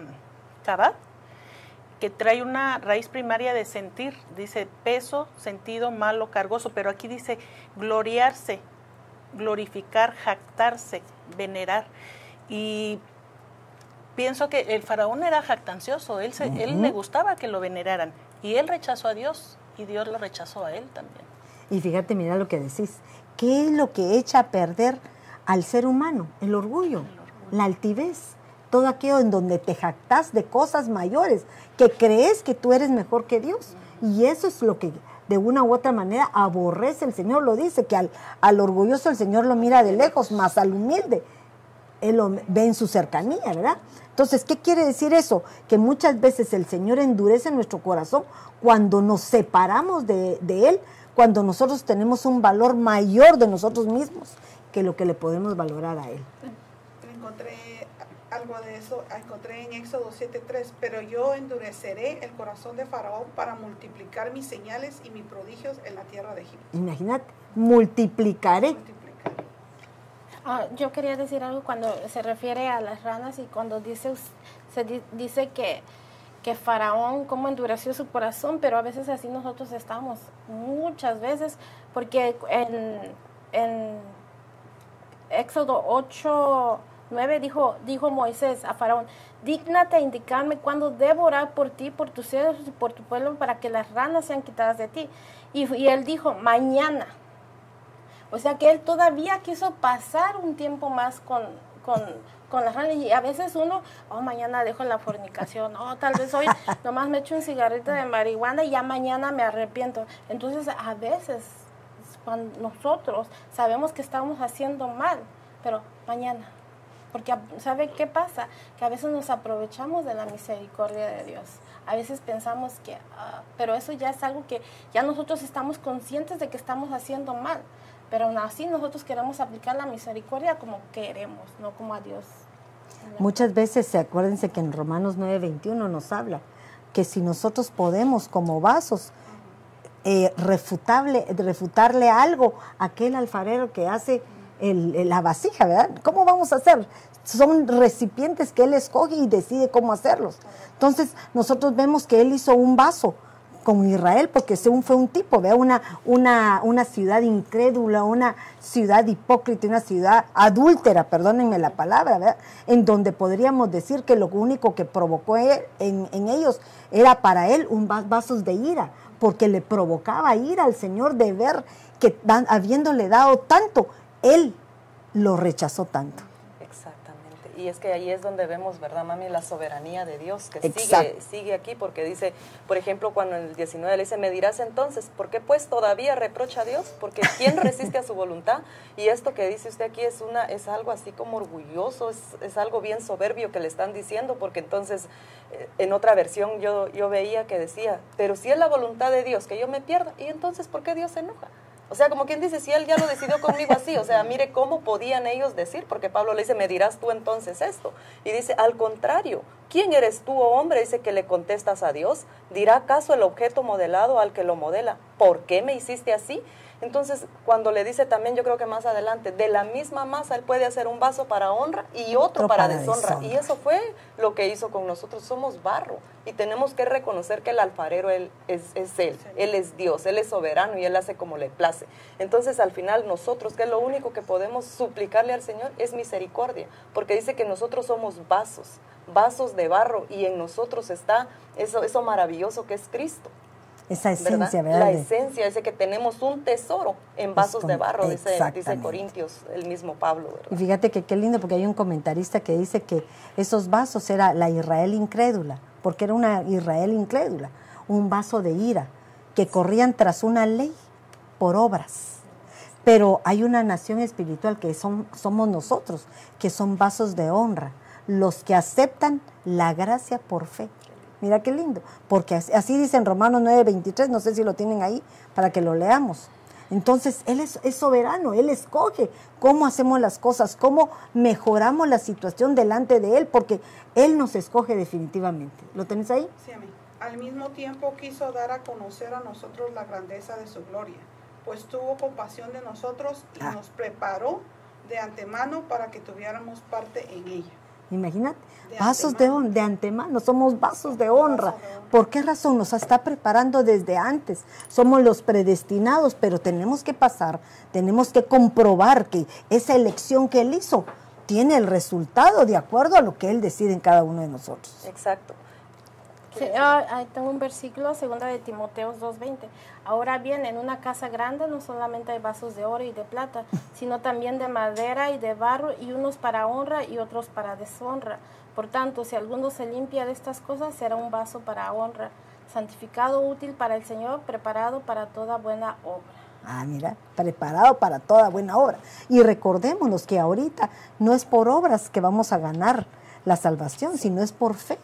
E: tabat, mm, que trae una raíz primaria de sentir, dice peso, sentido, malo, cargoso, pero aquí dice gloriarse, glorificar, jactarse, venerar. Y pienso que el faraón era jactancioso, él, él le gustaba que lo veneraran y él rechazó a Dios y Dios lo rechazó a él también.
A: Y fíjate, mira lo que decís. ¿Qué es lo que echa a perder al ser humano? El orgullo, la altivez, todo aquello en donde te jactas de cosas mayores, que crees que tú eres mejor que Dios. Y eso es lo que de una u otra manera aborrece el Señor. Lo dice, que al, al orgulloso el Señor lo mira de lejos, más al humilde él lo ve en su cercanía, ¿verdad? Entonces, ¿qué quiere decir eso? Que muchas veces el Señor endurece nuestro corazón cuando nos separamos de, Él, cuando nosotros tenemos un valor mayor de nosotros mismos que lo que le podemos valorar a Él.
B: Encontré algo de eso, encontré en Éxodo 7.3, pero yo endureceré el corazón de Faraón para multiplicar mis señales y mis prodigios en la tierra de Egipto.
A: Imagínate, multiplicaré.
D: Ah, yo quería decir algo cuando se refiere a las ranas y cuando dice, se dice que, que Faraón, cómo endureció su corazón, pero a veces así nosotros estamos, muchas veces, porque en, en Éxodo 8, 9 dijo, dijo Moisés a Faraón, dígnate indicarme cuándo debo orar por ti, por tus hijos y por tu pueblo para que las ranas sean quitadas de ti. Y él dijo, mañana. O sea que él todavía quiso pasar un tiempo más con, con, con las ranas y a veces uno, oh, mañana dejo la fornicación, oh, tal vez hoy <laughs> nomás me echo un cigarrito de marihuana y ya mañana me arrepiento. Entonces a veces cuando nosotros sabemos que estamos haciendo mal, pero mañana. Porque ¿sabe qué pasa? Que a veces nos aprovechamos de la misericordia de Dios. A veces pensamos que, ah, pero eso ya es algo que ya nosotros estamos conscientes de que estamos haciendo mal. Pero aún así nosotros queremos aplicar la misericordia como queremos, no como a Dios.
A: Muchas veces, acuérdense que en Romanos 9:21 nos habla que si nosotros podemos como vasos eh, refutable, refutarle algo a aquel alfarero que hace la vasija, ¿verdad? ¿Cómo vamos a hacer? Son recipientes que él escoge y decide cómo hacerlos. Entonces, nosotros vemos que él hizo un vaso con Israel, porque según fue un tipo, vea una, una, una ciudad incrédula, una ciudad hipócrita, una ciudad adúltera, perdónenme la palabra, en donde podríamos decir que lo único que provocó en, en ellos era para él un vasos de ira, porque le provocaba ira al Señor de ver que habiéndole dado tanto, él lo rechazó tanto.
C: Y es que ahí es donde vemos, ¿verdad, mami? La soberanía de Dios que sigue, sigue aquí, porque dice, por ejemplo, cuando en el 19 le dice, me dirás entonces, ¿por qué pues todavía reprocha a Dios? Porque ¿quién resiste a su voluntad? Y esto que dice usted aquí es, una, es algo así como orgulloso, es, es algo bien soberbio que le están diciendo, porque entonces eh, en otra versión yo, yo veía que decía, pero si es la voluntad de Dios que yo me pierda, ¿y entonces por qué Dios se enoja? O sea, como quien dice, si él ya lo decidió conmigo así, o sea, mire cómo podían ellos decir, porque Pablo le dice, me dirás tú entonces esto. Y dice, al contrario, ¿quién eres tú, oh hombre? Dice que le contestas a Dios. ¿Dirá acaso el objeto modelado al que lo modela, ¿por qué me hiciste así? Entonces, cuando le dice también, yo creo que más adelante, de la misma masa él puede hacer un vaso para honra y otro, para, deshonra. Y eso fue lo que hizo con nosotros. Somos barro y tenemos que reconocer que el alfarero él, es, él. Él es Dios, él es soberano y él hace como le place. Entonces, al final, nosotros, que es lo único que podemos suplicarle al Señor, es misericordia, porque dice que nosotros somos vasos, vasos de barro y en nosotros está eso, eso maravilloso que es Cristo.
A: Esa esencia,
C: ¿verdad? La esencia, ese que tenemos un tesoro en vasos de barro, dice, dice, Corintios, el mismo Pablo. ¿verdad?
A: Y fíjate que qué lindo, porque hay un comentarista que dice que esos vasos era la Israel incrédula, porque era una Israel incrédula, un vaso de ira, que corrían tras una ley por obras. Pero hay una nación espiritual que son, somos nosotros, que son vasos de honra, los que aceptan la gracia por fe. Mira qué lindo, porque así dice en Romanos 9:23, no sé si lo tienen ahí para que lo leamos. Entonces, Él es, soberano, Él escoge cómo hacemos las cosas, cómo mejoramos la situación delante de Él, porque Él nos escoge definitivamente. ¿Lo tenés ahí?
B: Sí, amén. Al mismo tiempo quiso dar a conocer a nosotros la grandeza de su gloria, pues tuvo compasión de nosotros y ah. nos preparó de antemano para que tuviéramos parte en ella.
A: Imagínate, vasos de, de antemano, somos vasos de honra. ¿Por qué razón? Nos está preparando desde antes. Somos los predestinados, pero tenemos que pasar, tenemos que comprobar que esa elección que Él hizo tiene el resultado de acuerdo a lo que Él decide en cada uno de nosotros.
C: Exacto.
D: Ah, tengo un versículo, segunda de Timoteos 2.20. Ahora bien, en una casa grande no solamente hay vasos de oro y de plata, sino también de madera y de barro, y unos para honra y otros para deshonra. Por tanto, si alguno se limpia de estas cosas, será un vaso para honra, santificado, útil para el Señor, preparado para toda buena obra.
A: Ah, mira, preparado para toda buena obra. Y recordémonos que ahorita no es por obras que vamos a ganar la salvación, sino es por fe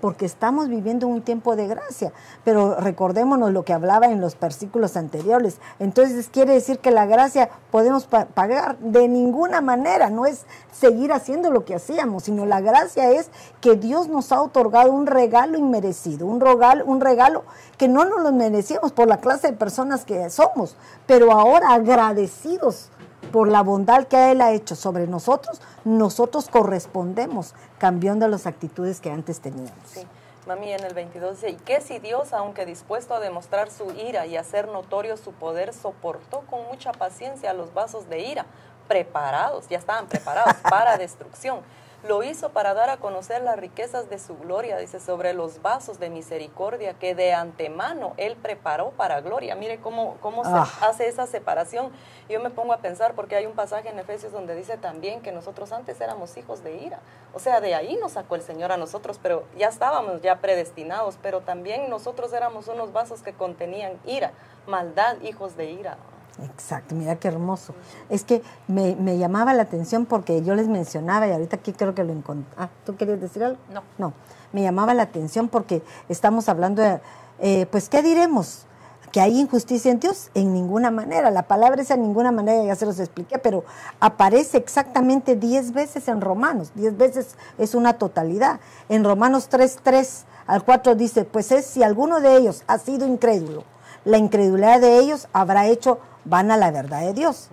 A: porque estamos viviendo un tiempo de gracia. Pero recordémonos lo que hablaba en los versículos anteriores. Entonces quiere decir que la gracia podemos pagar de ninguna manera, no es seguir haciendo lo que hacíamos, sino la gracia es que Dios nos ha otorgado un regalo inmerecido, un regalo, un regalo que no nos lo merecíamos por la clase de personas que somos, pero ahora agradecidos por la bondad que Él ha hecho sobre nosotros, nosotros correspondemos cambiando las actitudes que antes teníamos.
C: Sí. Mami en el 22 dice, ¿y qué si Dios, aunque dispuesto a demostrar su ira y hacer notorio su poder, soportó con mucha paciencia los vasos de ira, preparados, ya estaban preparados para <laughs> destrucción? Lo hizo para dar a conocer las riquezas de su gloria, dice, sobre los vasos de misericordia que de antemano Él preparó para gloria. Mire cómo, cómo se ah. hace esa separación. Yo me pongo a pensar, porque hay un pasaje en Efesios donde dice también que nosotros antes éramos hijos de ira. O sea, de ahí nos sacó el Señor a nosotros, pero ya estábamos ya predestinados, pero también nosotros éramos unos vasos que contenían ira, maldad, hijos de ira.
A: Exacto, mira qué hermoso. Es que me, llamaba la atención porque yo les mencionaba y ahorita aquí creo que lo encontré. Ah, ¿tú querías decir algo?
C: No.
A: No, me llamaba la atención porque estamos hablando de, eh, pues, ¿qué diremos? ¿Que hay injusticia en Dios? En ninguna manera. La palabra esa en ninguna manera, ya se los expliqué, pero aparece exactamente diez veces en Romanos. Diez veces es una totalidad. En Romanos 3, 3 al 4 dice, pues es si alguno de ellos ha sido incrédulo, la incredulidad de ellos habrá hecho van a la verdad de Dios.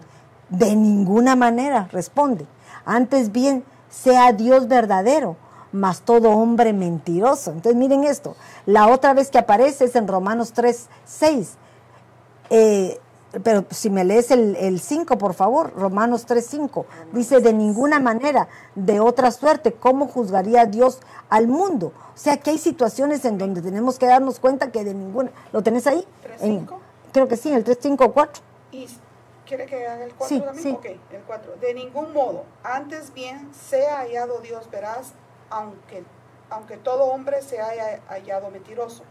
A: De ninguna manera, responde. Antes bien, sea Dios verdadero, más todo hombre mentiroso. Entonces miren esto, la otra vez que aparece es en Romanos 3, 6. Eh, pero si me lees el 5, por favor, Romanos 3, 5, dice, de ninguna manera, de otra suerte, ¿cómo juzgaría Dios al mundo? O sea que hay situaciones en donde tenemos que darnos cuenta que de ninguna... ¿Lo tenés ahí?
B: 3,
A: creo que sí, el 3, 5, 4.
B: ¿Y quiere que haga el 4 también? Ok, el 4. De ningún modo, antes bien sea hallado Dios veraz, aunque, aunque todo hombre se haya hallado mentiroso,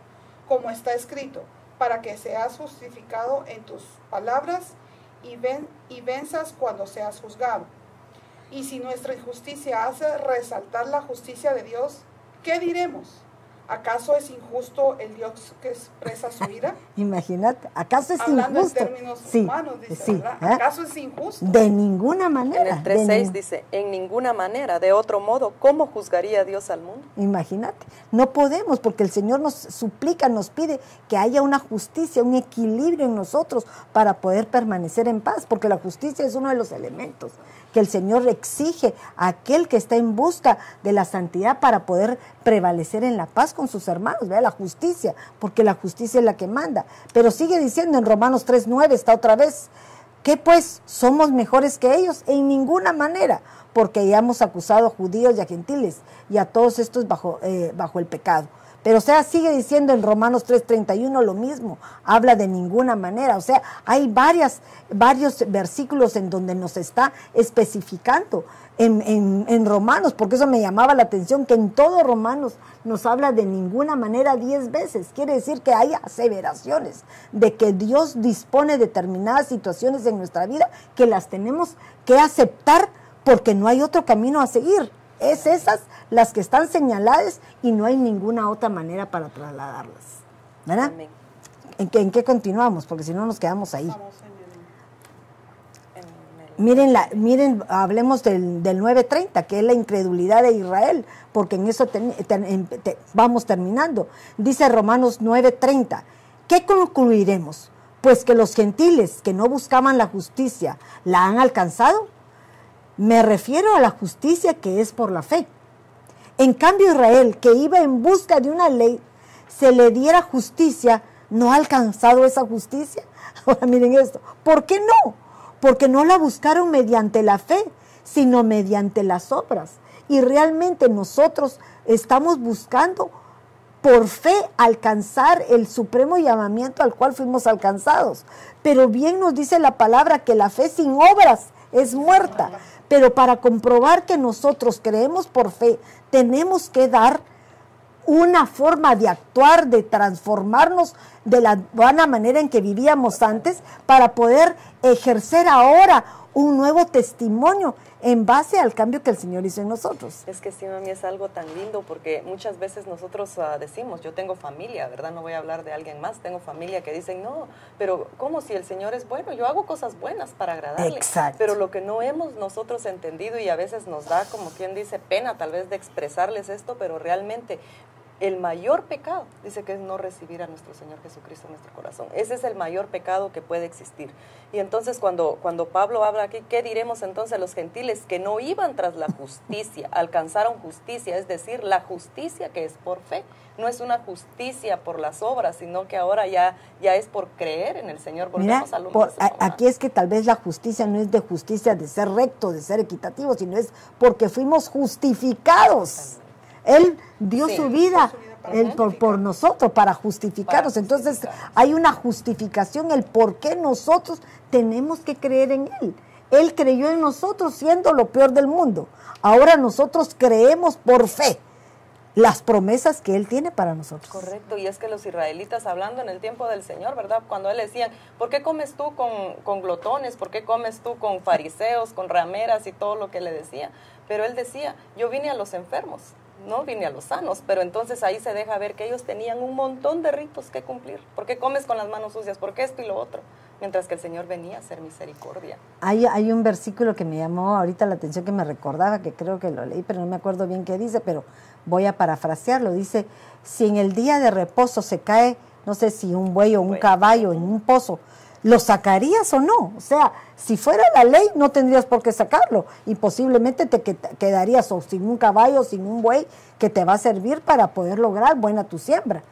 B: como está escrito, para que seas justificado en tus palabras y, ven, y venzas cuando seas juzgado. Y si nuestra injusticia hace resaltar la justicia de Dios, ¿qué diremos? ¿Acaso es injusto el Dios que expresa su ira? <laughs>
A: Imagínate, ¿acaso es
B: Hablando
A: injusto?
B: en términos humanos, dice, ¿eh? ¿Acaso es injusto?
A: De ninguna manera.
C: En el 3.6 dice, en ninguna manera, de otro modo, ¿cómo juzgaría Dios al mundo?
A: Imagínate, no podemos porque el Señor nos suplica, nos pide que haya una justicia, un equilibrio en nosotros para poder permanecer en paz, porque la justicia es uno de los elementos que el Señor exige a aquel que está en busca de la santidad para poder prevalecer en la paz con sus hermanos, vea la justicia, porque la justicia es la que manda. Pero sigue diciendo en Romanos 3.9, está otra vez, que pues somos mejores que ellos en ninguna manera, porque ya hemos acusado a judíos y a gentiles y a todos estos bajo, eh, bajo el pecado. Pero o sea, sigue diciendo en Romanos 3:31 lo mismo, habla de ninguna manera. O sea, hay varias, varios versículos en donde nos está especificando en, en, Romanos, porque eso me llamaba la atención, que en todo Romanos nos habla de ninguna manera diez veces. Quiere decir que hay aseveraciones de que Dios dispone determinadas situaciones en nuestra vida que las tenemos que aceptar porque no hay otro camino a seguir es esas las que están señaladas y no hay ninguna otra manera para trasladarlas. ¿Verdad?
C: Amén.
A: ¿En qué, en qué continuamos? Porque si no nos quedamos ahí. Miren, la, miren hablemos del, del 9.30, que es la incredulidad de Israel, porque en eso ten- ten- te- vamos terminando. Dice Romanos 9.30, ¿qué concluiremos? Pues que los gentiles que no buscaban la justicia la han alcanzado. Me refiero a la justicia que es por la fe. En cambio, Israel, que iba en busca de una ley, se le diera justicia, ¿no ha alcanzado esa justicia? <laughs> Ahora miren esto, ¿por qué no? Porque no la buscaron mediante la fe, sino mediante las obras. Y realmente nosotros estamos buscando por fe alcanzar el supremo llamamiento al cual fuimos alcanzados. Pero bien nos dice la palabra que la fe sin obras es muerta. Pero para comprobar que nosotros creemos por fe, tenemos que dar una forma de actuar, de transformarnos de la buena manera en que vivíamos antes para poder ejercer ahora un nuevo testimonio en base al cambio que el Señor hizo en nosotros.
C: Es que sí, mami, es algo tan lindo porque muchas veces nosotros ah, decimos, yo tengo familia, ¿verdad? No voy a hablar de alguien más, tengo familia que dicen, no, pero ¿cómo si el Señor es bueno? Yo hago cosas buenas para agradarle.
A: Exacto.
C: Pero lo que no hemos nosotros entendido y a veces nos da, como quien dice, pena tal vez de expresarles esto, pero realmente el mayor pecado, dice que es no recibir a nuestro Señor Jesucristo en nuestro corazón. Ese es el mayor pecado que puede existir. Y entonces cuando, cuando Pablo habla aquí, ¿qué diremos entonces a los gentiles que no iban tras la justicia, alcanzaron justicia? Es decir, la justicia que es por fe. No es una justicia por las obras, sino que ahora ya, ya es por creer en el Señor.
A: Mira,
C: Volvemos a lo
A: por-
C: mismo,
A: a-
C: ¿verdad?
A: aquí es que tal vez la justicia no es de justicia de ser recto, de ser equitativo, sino es porque fuimos justificados. Él dio
C: Sí,
A: su vida, él por, por nosotros, para justificarnos. Entonces hay una justificación, el por qué nosotros tenemos que creer en Él. Él creyó en nosotros siendo lo peor del mundo. Ahora nosotros creemos por fe las promesas que Él tiene para nosotros.
C: Correcto, y es que los israelitas hablando en el tiempo del Señor, ¿verdad? Cuando él decían, ¿por qué comes tú con, con glotones? ¿Por qué comes tú con fariseos, con rameras y todo lo que le decía? Pero él decía, yo vine a los enfermos, no vine a los sanos, pero entonces ahí se deja ver que ellos tenían un montón de ritos que cumplir. ¿Por qué comes con las manos sucias? ¿Por qué esto y lo otro? Mientras que el Señor venía a hacer misericordia.
A: Hay, hay un versículo que me llamó ahorita la atención, que me recordaba, que creo que lo leí, pero no me acuerdo bien qué dice, pero voy a parafrasearlo. Dice, si en el día de reposo se cae, no sé si un buey o un caballo en un pozo, ¿lo sacarías o no? O sea, si fuera la ley, no tendrías por qué sacarlo. Y posiblemente te que- quedarías o sin un caballo, sin un buey, que te va a servir para poder lograr buena tu siembra.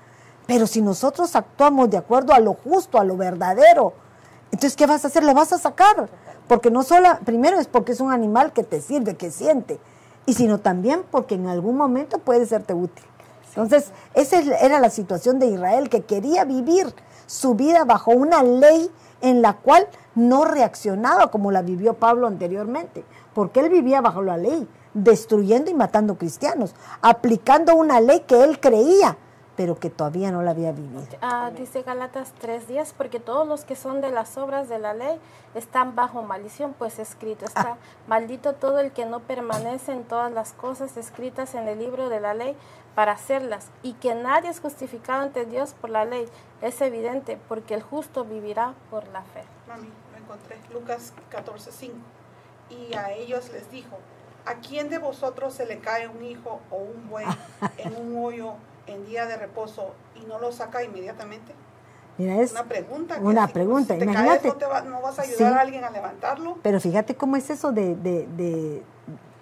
A: Pero si nosotros actuamos de acuerdo a lo justo, a lo verdadero, entonces, ¿qué vas a hacer? Lo vas a sacar. Porque no solo, primero es porque es un animal que te sirve, que siente, y sino también porque en algún momento puede serte útil. Entonces, esa es- era la situación de Israel, que quería vivir su vida bajo una ley en la cual no reaccionaba como la vivió Pablo anteriormente, porque él vivía bajo la ley, destruyendo y matando cristianos, aplicando una ley que él creía, pero que todavía no la había vivido.
D: Ah, dice Galatas 3.10, porque todos los que son de las obras de la ley están bajo maldición, pues escrito está, maldito todo el que no permanece en todas las cosas escritas en el libro de la ley para hacerlas, y que nadie es justificado ante Dios por la ley. Es evidente, porque el justo vivirá por la fe.
B: Mami, lo encontré. Lucas 14:5. Y a ellos les dijo: ¿A quién de vosotros se le cae un hijo o un buey <laughs> en un hoyo en día de reposo y no lo saca inmediatamente?
A: Mira, es,
B: Una pregunta. que
A: Una
B: si
A: pregunta,
B: Si te
A: imagínate.
B: caes, no, te va- no vas a ayudar
A: Sí.
B: a alguien a levantarlo.
A: Pero fíjate cómo es eso de, de, de-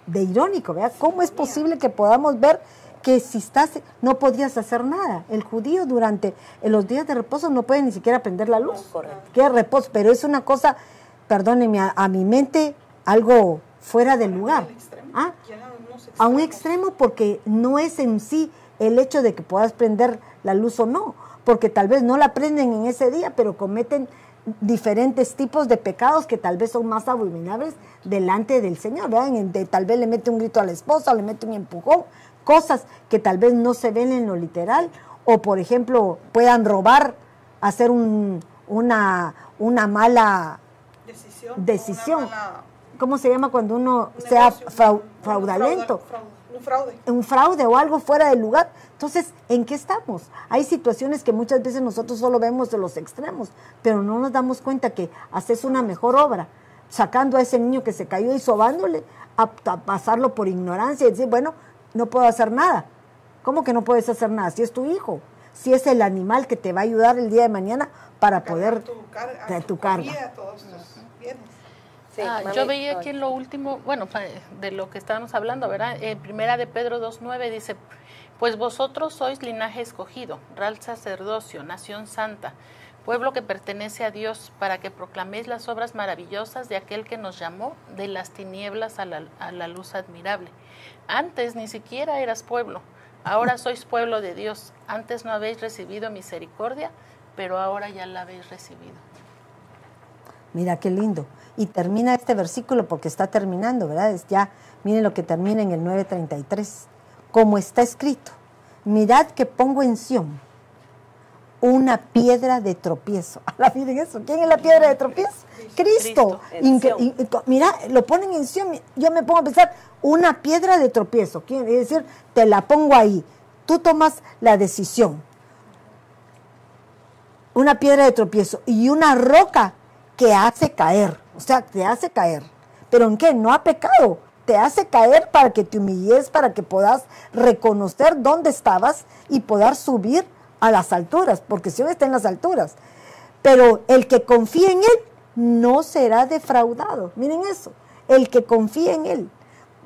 A: de irónico, ¿verdad? ¿Cómo es posible que podamos ver que si estás, no podías hacer nada? El judío durante los días de reposo no puede ni siquiera prender la luz.
C: Correcto.
A: ¿Qué reposo? Pero es una cosa, perdónenme, a, a mi mente algo fuera del lugar. ¿Ah?
B: A
A: un extremo porque no es en sí el hecho de que puedas prender la luz o no, porque tal vez no la prenden en ese día, pero cometen diferentes tipos de pecados que tal vez son más abominables delante del Señor, ¿verdad? De- tal vez le mete un grito a la esposa, o le mete un empujón, cosas que tal vez no se ven en lo literal, o por ejemplo puedan robar, hacer un- una, una mala
B: Decisión.
A: decisión.
B: una mala-
A: ¿Cómo se llama cuando uno
B: un
A: sea
B: negocio,
A: frau-
B: un
A: fraudulento?
B: frauda- frau- Un fraude.
A: un fraude o algo fuera del lugar. Entonces, ¿en qué estamos? Hay situaciones que muchas veces nosotros solo vemos de los extremos, pero no nos damos cuenta que haces una mejor obra, sacando a ese niño que se cayó y sobándole, a, a pasarlo por ignorancia y decir, bueno, no puedo hacer nada. ¿Cómo que no puedes hacer nada? Si es tu hijo, si es el animal que te va a ayudar el día de mañana para poder
B: tu, car-
A: de
B: a
A: tu
B: tu
A: carga.
B: todos.
C: Sí,
E: Ah, yo veía aquí en lo último, bueno, de lo que estábamos hablando, ¿verdad? En primera de Pedro 2.9 dice, pues vosotros sois linaje escogido, real sacerdocio, nación santa, pueblo que pertenece a Dios, para que proclaméis las obras maravillosas de aquel que nos llamó de las tinieblas a la, a la luz admirable. Antes ni siquiera eras pueblo, ahora sois pueblo de Dios. Antes no habéis recibido misericordia, pero ahora ya la habéis recibido.
A: Mira qué lindo. Y termina este versículo porque está terminando, ¿verdad? Es ya, miren lo que termina en el 9:33. Como está escrito, mirad que pongo en Sión una piedra de tropiezo. <laughs> Ahora miren eso, ¿quién es la piedra de tropiezo? Cristo.
C: Cristo.
A: Mira, lo ponen en Sión. Yo me pongo a pensar, una piedra de tropiezo. Quiere decir, te la pongo ahí. Tú tomas la decisión una piedra de tropiezo y una roca que hace caer, o sea, te hace caer. ¿Pero en qué? No ha pecado, te hace caer para que te humilles, para que puedas reconocer dónde estabas y poder subir a las alturas, porque si hoy está en las alturas. Pero el que confía en Él no será defraudado. Miren eso, el que confía en Él.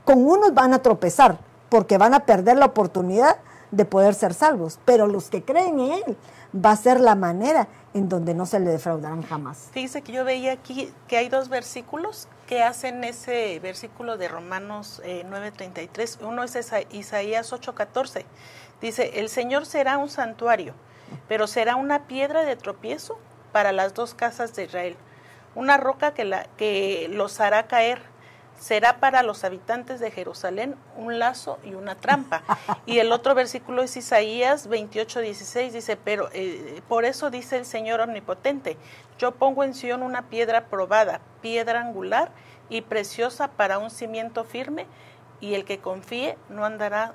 A: Con unos van a tropezar, porque van a perder la oportunidad de poder ser salvos, pero los que creen en Él va a ser la manera en donde no se le defraudarán jamás.
E: Fíjese que yo veía aquí que hay dos versículos que hacen ese versículo de Romanos eh, 9:33. Uno es Isa- Isaías 8:14. Dice, el Señor será un santuario, pero será una piedra de tropiezo para las dos casas de Israel, una roca que, la, que los hará caer. Será para los habitantes de Jerusalén un lazo y una trampa. Y el otro versículo es Isaías 28, 16, dice, pero eh, por eso dice el Señor omnipotente, yo pongo en Sion una piedra probada, piedra angular y preciosa para un cimiento firme, y el que confíe no andará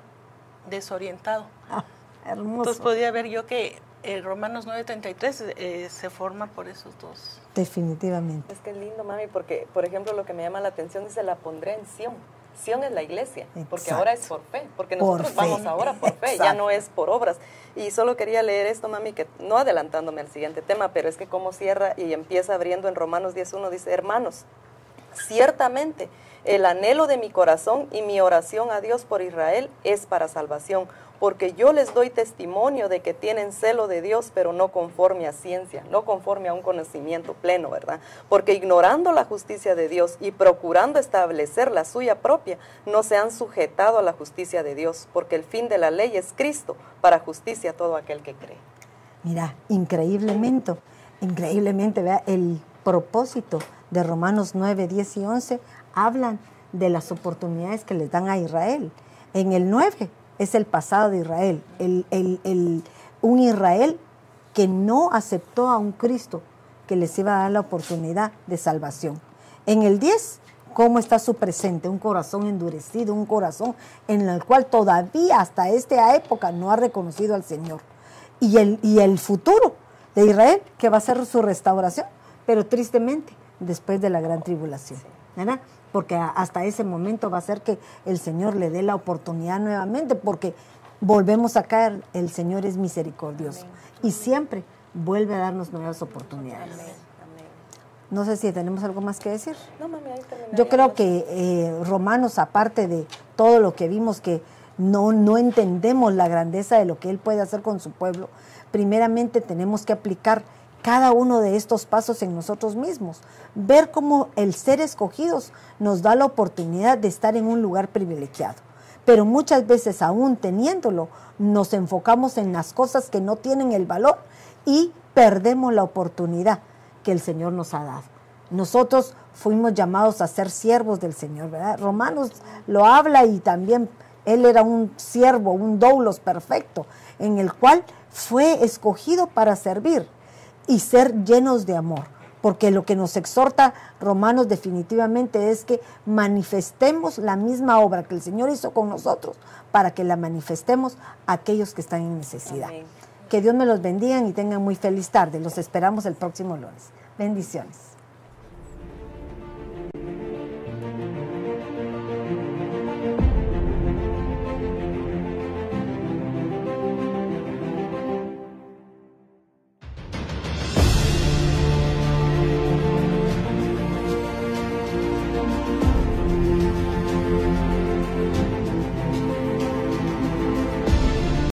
E: desorientado.
A: Ah, hermoso.
E: Entonces podía ver yo que eh, Romanos 9:33 eh, se forma por esos dos.
A: Definitivamente.
C: Es que es lindo, mami, porque, por ejemplo, lo que me llama la atención dice, la pondré en Sión. Sión es la iglesia, porque
A: Exacto.
C: ahora es por fe, porque
A: Por
C: nosotros
A: fe.
C: vamos ahora por fe, ya no es por obras. Y solo quería leer esto, mami, que no adelantándome al siguiente tema, pero es que como cierra y empieza abriendo en Romanos 10.1, dice, hermanos, ciertamente el anhelo de mi corazón y mi oración a Dios por Israel es para salvación, porque yo les doy testimonio de que tienen celo de Dios, pero no conforme a ciencia, no conforme a un conocimiento pleno, ¿verdad? Porque ignorando la justicia de Dios y procurando establecer la suya propia, no se han sujetado a la justicia de Dios, porque el fin de la ley es Cristo, para justicia a todo aquel que cree.
A: Mira, increíblemente, increíblemente, vea, el propósito de Romanos 9, 10 y 11 hablan de las oportunidades que les dan a Israel. En el 9 es el pasado de Israel, el, el- el- un Israel que no aceptó a un Cristo que les iba a dar la oportunidad de salvación. En el 10, ¿cómo está su presente? Un corazón endurecido, un corazón en el cual todavía hasta esta época no ha reconocido al Señor y el, y el futuro de Israel, que va a ser su restauración, pero tristemente después de la gran tribulación, ¿verdad? Porque hasta ese momento va a ser que el Señor le dé la oportunidad nuevamente, porque volvemos a caer, el Señor es misericordioso y siempre vuelve a darnos nuevas oportunidades.
C: Amén, amén.
A: No sé si tenemos algo más que decir.
C: No, mami.
A: Yo creo que eh, Romanos, aparte de todo lo que vimos, que no, no entendemos la grandeza de lo que Él puede hacer con su pueblo, primeramente tenemos que aplicar cada uno de estos pasos en nosotros mismos, ver cómo el ser escogidos nos da la oportunidad de estar en un lugar privilegiado. Pero muchas veces aún teniéndolo, nos enfocamos en las cosas que no tienen el valor y perdemos la oportunidad que el Señor nos ha dado. Nosotros fuimos llamados a ser siervos del Señor, ¿verdad? Romanos lo habla y también él era un siervo, un doulos perfecto, en el cual fue escogido para servir y ser llenos de amor. porque lo que nos exhorta Romanos definitivamente es que manifestemos la misma obra que el Señor hizo con nosotros para que la manifestemos a aquellos que están en necesidad.
C: Amén.
A: Que Dios me los bendiga y tengan muy feliz tarde. Los esperamos el próximo lunes. Bendiciones.